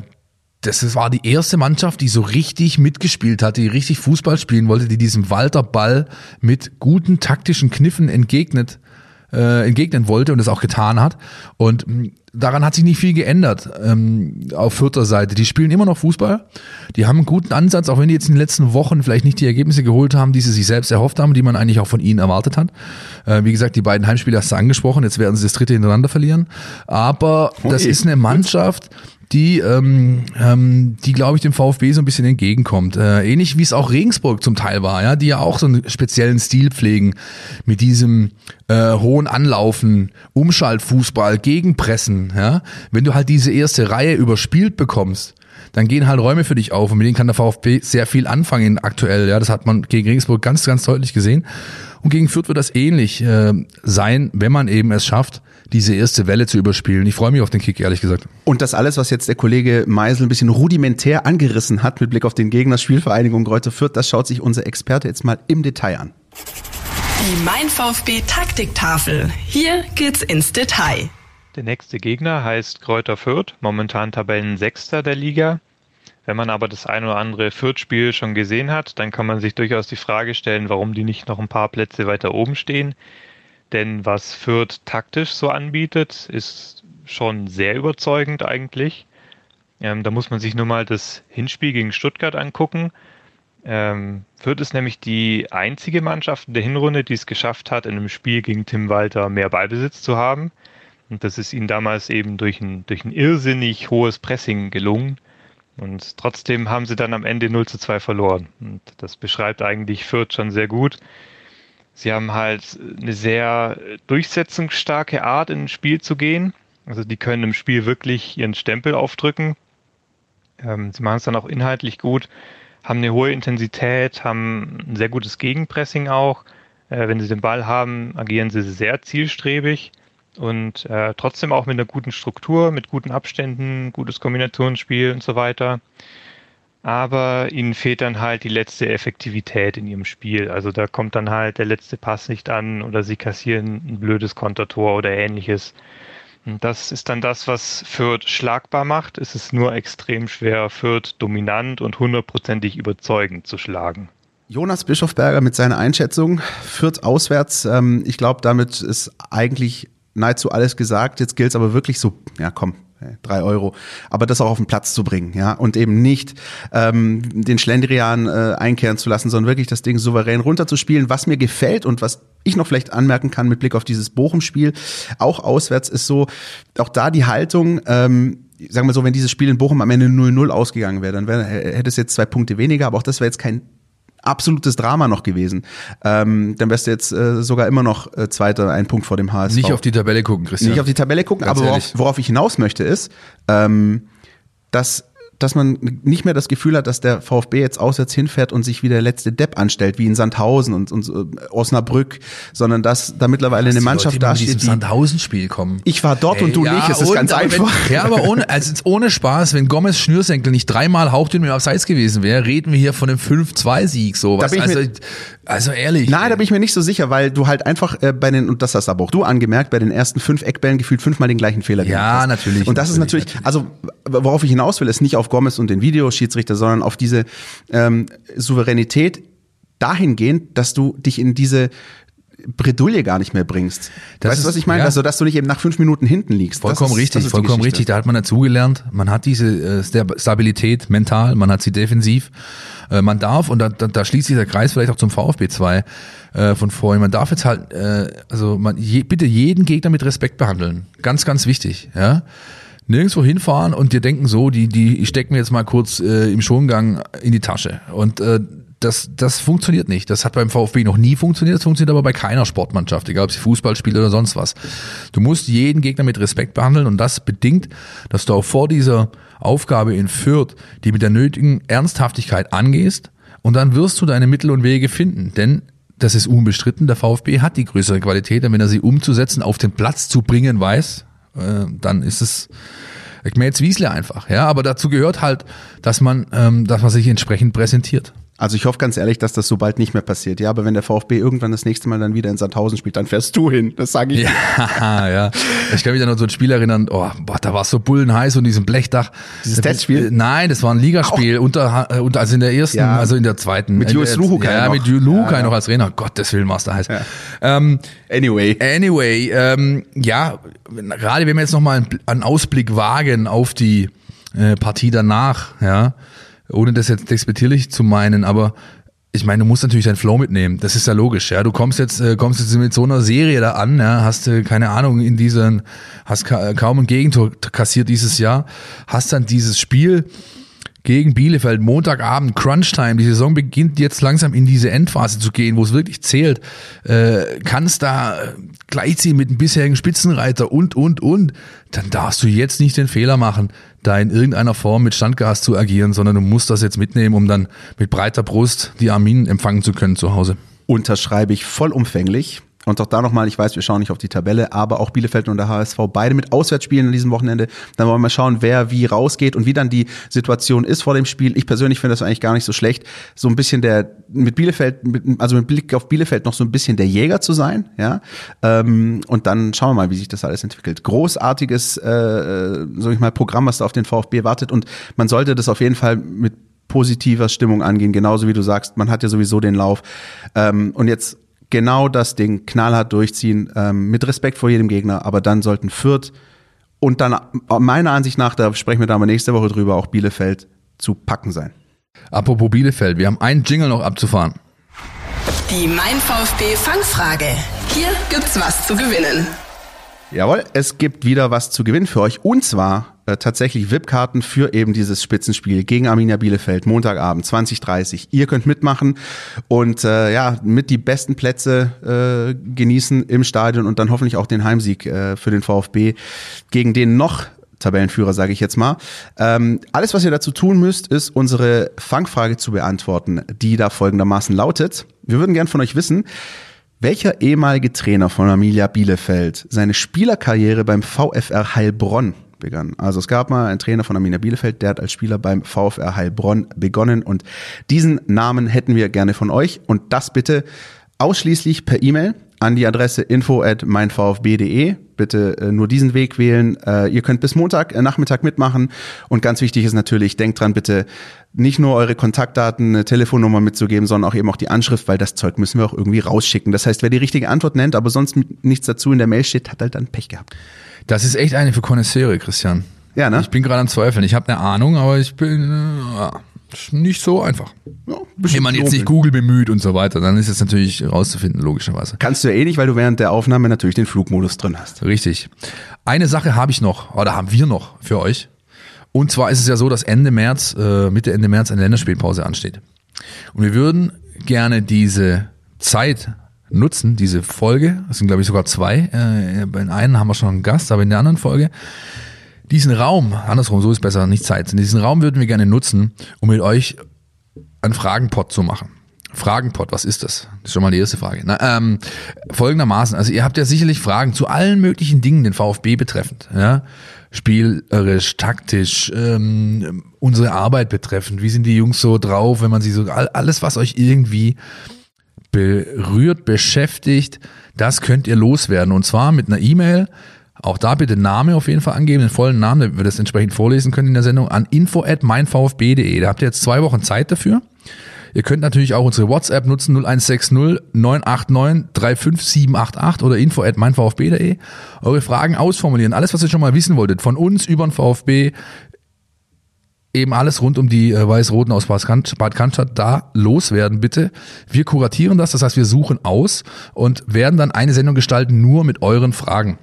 Speaker 3: das war die erste Mannschaft, die so richtig mitgespielt hat, die richtig Fußball spielen wollte, die diesem Walter Ball mit guten taktischen Kniffen entgegnet, äh, entgegnen wollte und es auch getan hat. Und mh, daran hat sich nicht viel geändert ähm, auf vierter Seite. Die spielen immer noch Fußball. Die haben einen guten Ansatz, auch wenn die jetzt in den letzten Wochen vielleicht nicht die Ergebnisse geholt haben, die sie sich selbst erhofft haben, die man eigentlich auch von ihnen erwartet hat. Äh, wie gesagt, die beiden Heimspiele hast du angesprochen. Jetzt werden sie das dritte hintereinander verlieren. Aber das ist eine Mannschaft, die, ähm, ähm, die glaube ich dem VfB so ein bisschen entgegenkommt. Äh, ähnlich wie es auch Regensburg zum Teil war, ja, die ja auch so einen speziellen Stil pflegen mit diesem äh, hohen Anlaufen, Umschaltfußball, Gegenpressen. Ja, wenn du halt diese erste Reihe überspielt bekommst, dann gehen halt Räume für dich auf und mit denen kann der VfB sehr viel anfangen aktuell. Ja, das hat man gegen Regensburg ganz, ganz deutlich gesehen. Und gegen Fürth wird das ähnlich äh, sein, wenn man eben es schafft, diese erste Welle zu überspielen. Ich freue mich auf den Kick, ehrlich gesagt.
Speaker 2: Und das alles, was jetzt der Kollege Meisel ein bisschen rudimentär angerissen hat mit Blick auf den Gegner Spielvereinigung Greuther Fürth, das schaut sich unser Experte jetzt mal im Detail an.
Speaker 1: Die Mein VfB Taktiktafel. Hier geht's ins Detail.
Speaker 5: Der nächste Gegner heißt Kräuter Fürth, momentan Tabellensechster der Liga. Wenn man aber das ein oder andere Fürth-Spiel schon gesehen hat, dann kann man sich durchaus die Frage stellen, warum die nicht noch ein paar Plätze weiter oben stehen. Denn was Fürth taktisch so anbietet, ist schon sehr überzeugend eigentlich. Ähm, da muss man sich nur mal das Hinspiel gegen Stuttgart angucken. Ähm, Fürth ist nämlich die einzige Mannschaft in der Hinrunde, die es geschafft hat, in einem Spiel gegen Tim Walter mehr Ballbesitz zu haben. Und das ist ihnen damals eben durch ein, durch ein irrsinnig hohes Pressing gelungen. Und trotzdem haben sie dann am Ende 0 zu 2 verloren. Und das beschreibt eigentlich Fürth schon sehr gut. Sie haben halt eine sehr durchsetzungsstarke Art, in ein Spiel zu gehen. Also die können im Spiel wirklich ihren Stempel aufdrücken. Ähm, sie machen es dann auch inhaltlich gut, haben eine hohe Intensität, haben ein sehr gutes Gegenpressing auch. Äh, wenn sie den Ball haben, agieren sie sehr zielstrebig und äh, trotzdem auch mit einer guten Struktur, mit guten Abständen, gutes Kombinationsspiel und so weiter. Aber ihnen fehlt dann halt die letzte Effektivität in ihrem Spiel. Also da kommt dann halt der letzte Pass nicht an oder sie kassieren ein blödes Kontertor oder ähnliches. Und das ist dann das, was Fürth schlagbar macht. Es ist nur extrem schwer, Fürth dominant und hundertprozentig überzeugend zu schlagen.
Speaker 2: Jonas Bischofberger mit seiner Einschätzung führt auswärts. Ähm, ich glaube, damit ist eigentlich nahezu alles gesagt. Jetzt gilt es aber wirklich so, ja komm, drei Euro, aber das auch auf den Platz zu bringen, ja, und eben nicht ähm, den Schlendrian äh, einkehren zu lassen, sondern wirklich das Ding souverän runterzuspielen. Was mir gefällt und was ich noch vielleicht anmerken kann mit Blick auf dieses Bochum-Spiel, auch auswärts ist so, auch da die Haltung, ähm, sagen wir so, wenn dieses Spiel in Bochum am Ende 0-0 ausgegangen wäre, dann wär, hätte es jetzt zwei Punkte weniger, aber auch das wäre jetzt kein absolutes Drama noch gewesen. Ähm, dann wärst du jetzt äh, sogar immer noch äh, Zweiter, ein Punkt vor dem HSV.
Speaker 3: Nicht auf die Tabelle gucken, Christian.
Speaker 2: Nicht auf die Tabelle gucken,
Speaker 3: Ganz
Speaker 2: aber worauf, worauf ich hinaus möchte ist, ähm, dass dass man nicht mehr das Gefühl hat, dass der VfB jetzt auswärts hinfährt und sich wie der letzte Depp anstellt, wie in Sandhausen und, und äh, Osnabrück, sondern dass da mittlerweile eine Mannschaft
Speaker 3: da mit diesem
Speaker 2: dasteht, die
Speaker 3: Sandhausen-Spiel kommen.
Speaker 2: ich war dort und du
Speaker 3: ja,
Speaker 2: nicht, es ist ganz einfach.
Speaker 3: Wenn, ja, aber ohne, also ohne Spaß, wenn Gomez Schnürsenkel nicht dreimal hauchdünn mit Abseits gewesen wäre, reden wir hier von einem 5-2-Sieg. So,
Speaker 2: Da
Speaker 3: was,
Speaker 2: bin ich
Speaker 3: also,
Speaker 2: mir-
Speaker 3: also ehrlich.
Speaker 2: Nein, da bin ich mir nicht so sicher, weil du halt einfach äh, bei den, und das hast aber auch du angemerkt, bei den ersten fünf Eckbällen gefühlt fünfmal den gleichen Fehler
Speaker 3: Ja,
Speaker 2: gemacht hast.
Speaker 3: natürlich,
Speaker 2: Und das
Speaker 3: natürlich,
Speaker 2: ist natürlich, also worauf ich hinaus will, ist nicht auf Gomez und den Videoschiedsrichter, sondern auf diese ähm, Souveränität dahingehend, dass du dich in diese Bredouille gar nicht mehr bringst.
Speaker 3: Das
Speaker 2: weißt du, was ich meine?
Speaker 3: ja.
Speaker 2: Also, dass du nicht eben nach fünf Minuten hinten liegst.
Speaker 3: Vollkommen
Speaker 2: ist,
Speaker 3: richtig, vollkommen richtig. Da hat man dazugelernt. Man hat diese äh, Stab- Stabilität mental, man hat sie defensiv. Äh, man darf, und da, da, da schließt sich der Kreis vielleicht auch zum VfB 2 äh, von vorhin, man darf jetzt halt, also man, je, bitte jeden Gegner mit Respekt behandeln. Ganz, ganz wichtig. Ja? Nirgendwo hinfahren und dir denken so, die, die ich steck mir jetzt mal kurz äh, im Schongang in die Tasche. Und äh, das, das funktioniert nicht. Das hat beim VfB noch nie funktioniert. Das funktioniert aber bei keiner Sportmannschaft, egal ob sie Fußball spielt oder sonst was. Du musst jeden Gegner mit Respekt behandeln und das bedingt, dass du auch vor dieser Aufgabe in Fürth die mit der nötigen Ernsthaftigkeit angehst und dann wirst du deine Mittel und Wege finden. Denn das ist unbestritten, der VfB hat die größere Qualität und wenn er sie umzusetzen, auf den Platz zu bringen weiß, äh, dann ist es ich meine jetzt Wiesle einfach, ja, aber dazu gehört halt, dass man, ähm, dass man sich entsprechend präsentiert.
Speaker 2: Also ich hoffe ganz ehrlich, dass das so bald nicht mehr passiert. Ja, aber wenn der VfB irgendwann das nächste Mal dann wieder in Sandhausen spielt, dann fährst du hin. Das sage ich. dir.
Speaker 3: Ja, ja. Ich kann mich da noch so ein Spiel erinnern, oh, boah, da war es so bullenheiß und diesem Blechdach.
Speaker 2: Dieses Testspiel?
Speaker 3: Äh, Nein, das war ein Ligaspiel, unter, äh, unter, also in der ersten,
Speaker 2: Ja.
Speaker 3: also in der zweiten.
Speaker 2: Mit
Speaker 3: Äh,
Speaker 2: Julius
Speaker 3: äh,
Speaker 2: Luhukai
Speaker 3: Ja,
Speaker 2: noch.
Speaker 3: mit Luhukai
Speaker 2: Ja, ja.
Speaker 3: noch als Trainer. Gottes Willen, Master heiß. Ähm,
Speaker 2: Anyway.
Speaker 3: Anyway, ähm, ja, gerade wenn wir jetzt nochmal einen, einen Ausblick wagen auf die äh, Partie danach, ja, ohne das jetzt despektierlich zu meinen, aber ich meine, du musst natürlich deinen Flow mitnehmen. Das ist ja logisch, ja. Du kommst jetzt, äh, kommst jetzt mit so einer Serie da an, ja, hast äh, keine Ahnung in diesen, hast ka kaum ein Gegentor kassiert dieses Jahr, hast dann dieses Spiel gegen Bielefeld, Montagabend, Crunchtime, die Saison beginnt jetzt langsam in diese Endphase zu gehen, wo es wirklich zählt, äh, kannst da äh, gleichziehen mit dem bisherigen Spitzenreiter und, und, und, dann darfst du jetzt nicht den Fehler machen, da in irgendeiner Form mit Standgas zu agieren, sondern du musst das jetzt mitnehmen, um dann mit breiter Brust die Armin empfangen zu können zu Hause.
Speaker 2: Unterschreibe ich vollumfänglich. Und auch da nochmal, ich weiß, wir schauen nicht auf die Tabelle, aber auch Bielefeld und der HSV beide mit Auswärtsspielen an diesem Wochenende. Dann wollen wir mal schauen, wer wie rausgeht und wie dann die Situation ist vor dem Spiel. Ich persönlich finde das eigentlich gar nicht so schlecht, so ein bisschen der mit Bielefeld, mit, also mit Blick auf Bielefeld noch so ein bisschen der Jäger zu sein, ja. Ähm, und dann schauen wir mal, wie sich das alles entwickelt. Großartiges, äh, sag ich mal, Programm, was da auf den VfB wartet und man sollte das auf jeden Fall mit positiver Stimmung angehen, genauso wie du sagst, man hat ja sowieso den Lauf. Ähm, und jetzt genau das Ding knallhart durchziehen, ähm, mit Respekt vor jedem Gegner, aber dann sollten Fürth und dann meiner Ansicht nach, da sprechen wir da mal nächste Woche drüber, auch Bielefeld zu packen sein.
Speaker 3: Apropos Bielefeld, wir haben einen Jingle noch abzufahren.
Speaker 1: Die Mein VfB Fangfrage. Hier gibt's was zu gewinnen.
Speaker 2: Jawohl, es gibt wieder was zu gewinnen für euch und zwar äh, tatsächlich VIP-Karten für eben dieses Spitzenspiel gegen Arminia Bielefeld, Montagabend 2030. Ihr könnt mitmachen und äh, ja, mit die besten Plätze äh, genießen im Stadion und dann hoffentlich auch den Heimsieg äh, für den VfB gegen den noch Tabellenführer, sage ich jetzt mal. Ähm, alles, was ihr dazu tun müsst, ist unsere Fangfrage zu beantworten, die da folgendermaßen lautet. Wir würden gern von euch wissen, welcher ehemalige Trainer von Arminia Bielefeld seine Spielerkarriere beim VfR Heilbronn begann? Also es gab mal einen Trainer von Arminia Bielefeld, der hat als Spieler beim VfR Heilbronn begonnen und diesen Namen hätten wir gerne von euch und das bitte ausschließlich per E-Mail an die Adresse info at meinvfb.de. Bitte äh, nur diesen Weg wählen. Äh, ihr könnt bis Montag äh, Nachmittag mitmachen. Und ganz wichtig ist natürlich, denkt dran, bitte nicht nur eure Kontaktdaten, eine Telefonnummer mitzugeben, sondern auch eben auch die Anschrift, weil das Zeug müssen wir auch irgendwie rausschicken. Das heißt, wer die richtige Antwort nennt, aber sonst nichts dazu in der Mail steht, hat halt dann Pech gehabt.
Speaker 3: Das ist echt eine für Konnoisseure, Christian.
Speaker 2: Ja, ne?
Speaker 3: Ich bin gerade am Zweifeln. Ich habe eine Ahnung, aber ich bin. Äh, nicht so einfach.
Speaker 2: Ja,
Speaker 3: Wenn man jetzt nicht. Google bemüht und so weiter, dann ist es natürlich rauszufinden, logischerweise.
Speaker 2: Kannst du ja eh nicht, weil du während der Aufnahme natürlich den Flugmodus drin hast.
Speaker 3: Richtig. Eine Sache habe ich noch, oder haben wir noch für euch. Und zwar ist es ja so, dass Ende März, äh, Mitte Ende März eine Länderspielpause ansteht. Und wir würden gerne diese Zeit nutzen, diese Folge, das sind glaube ich sogar zwei, äh, den einen haben wir schon einen Gast, aber in der anderen Folge, diesen Raum, andersrum, so ist besser, nicht Zeit, diesen Raum würden wir gerne nutzen, um mit euch einen Fragenpot zu machen. Fragenpot, was ist das? Das ist schon mal die erste Frage. Na, ähm, folgendermaßen, also ihr habt ja sicherlich Fragen zu allen möglichen Dingen den VfB betreffend. Ja? Spielerisch, taktisch, ähm, unsere Arbeit betreffend. Wie sind die Jungs so drauf, wenn man sie so, all- alles, was euch irgendwie berührt, beschäftigt, das könnt ihr loswerden. Und zwar mit einer E-Mail. Auch da bitte Name auf jeden Fall angeben, den vollen Namen, damit wir das entsprechend vorlesen können in der Sendung, an info at meinvfb.de. Da habt ihr jetzt zwei Wochen Zeit dafür. Ihr könnt natürlich auch unsere WhatsApp nutzen, 0160 989 35788 oder info at meinvfb.de. Eure Fragen ausformulieren. Alles, was ihr schon mal wissen wolltet, von uns über den VfB, eben alles rund um die äh, Weiß-Roten aus Bad Cannstatt da loswerden, bitte. Wir kuratieren das, das heißt, wir suchen aus und werden dann eine Sendung gestalten, nur mit euren Fragen.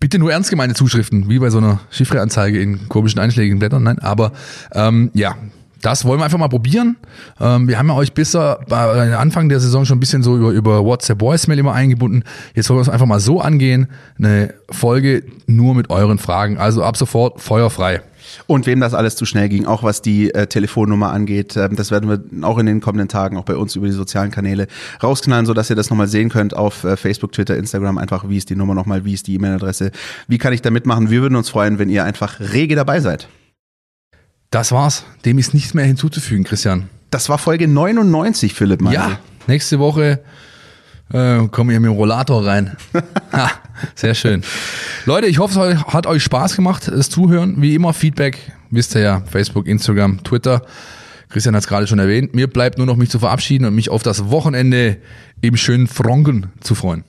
Speaker 3: Bitte nur ernst gemeinte Zuschriften, wie bei so einer Chiffreanzeige in komischen einschlägigen Blättern. Nein, aber ähm, ja, das wollen wir einfach mal probieren. Ähm, wir haben ja euch bisher bei Anfang der Saison schon ein bisschen so über, über WhatsApp Voicemail immer eingebunden. Jetzt wollen wir es einfach mal so angehen. Eine Folge nur mit euren Fragen. Also ab sofort feuerfrei.
Speaker 2: Und wem das alles zu schnell ging, auch was die äh, Telefonnummer angeht, ähm, das werden wir auch in den kommenden Tagen auch bei uns über die sozialen Kanäle rausknallen, so dass ihr das nochmal sehen könnt auf äh, Facebook, Twitter, Instagram, einfach wie ist die Nummer nochmal, wie ist die E-Mail-Adresse, wie kann ich da mitmachen. Wir würden uns freuen, wenn ihr einfach rege dabei seid.
Speaker 3: Das war's. Dem ist nichts mehr hinzuzufügen, Christian.
Speaker 2: Das war Folge 99, Philipp. Meindl.
Speaker 3: Ja, nächste Woche äh, kommen wir mit dem Rollator rein. ha, sehr schön. Leute, ich hoffe, es hat euch Spaß gemacht, das Zuhören. Wie immer, Feedback, wisst ihr ja, Facebook, Instagram, Twitter. Christian hat es gerade schon erwähnt. Mir bleibt nur noch mich zu verabschieden und mich auf das Wochenende im schönen Franken zu freuen.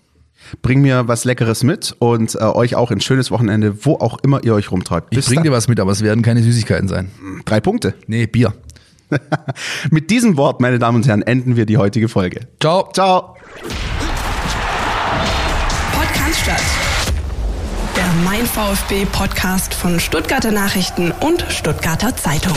Speaker 2: Bring mir was Leckeres mit und äh, euch auch ein schönes Wochenende, wo auch immer ihr euch rumtreibt.
Speaker 3: Ich bring dir was mit, aber es werden keine Süßigkeiten sein.
Speaker 2: Drei Punkte.
Speaker 3: Nee, Bier.
Speaker 2: Mit diesem Wort, meine Damen und Herren, enden wir die heutige Folge.
Speaker 3: Ciao.
Speaker 2: Ciao.
Speaker 1: Podcast statt. Der Mein VfB Podcast von Stuttgarter Nachrichten und Stuttgarter Zeitung.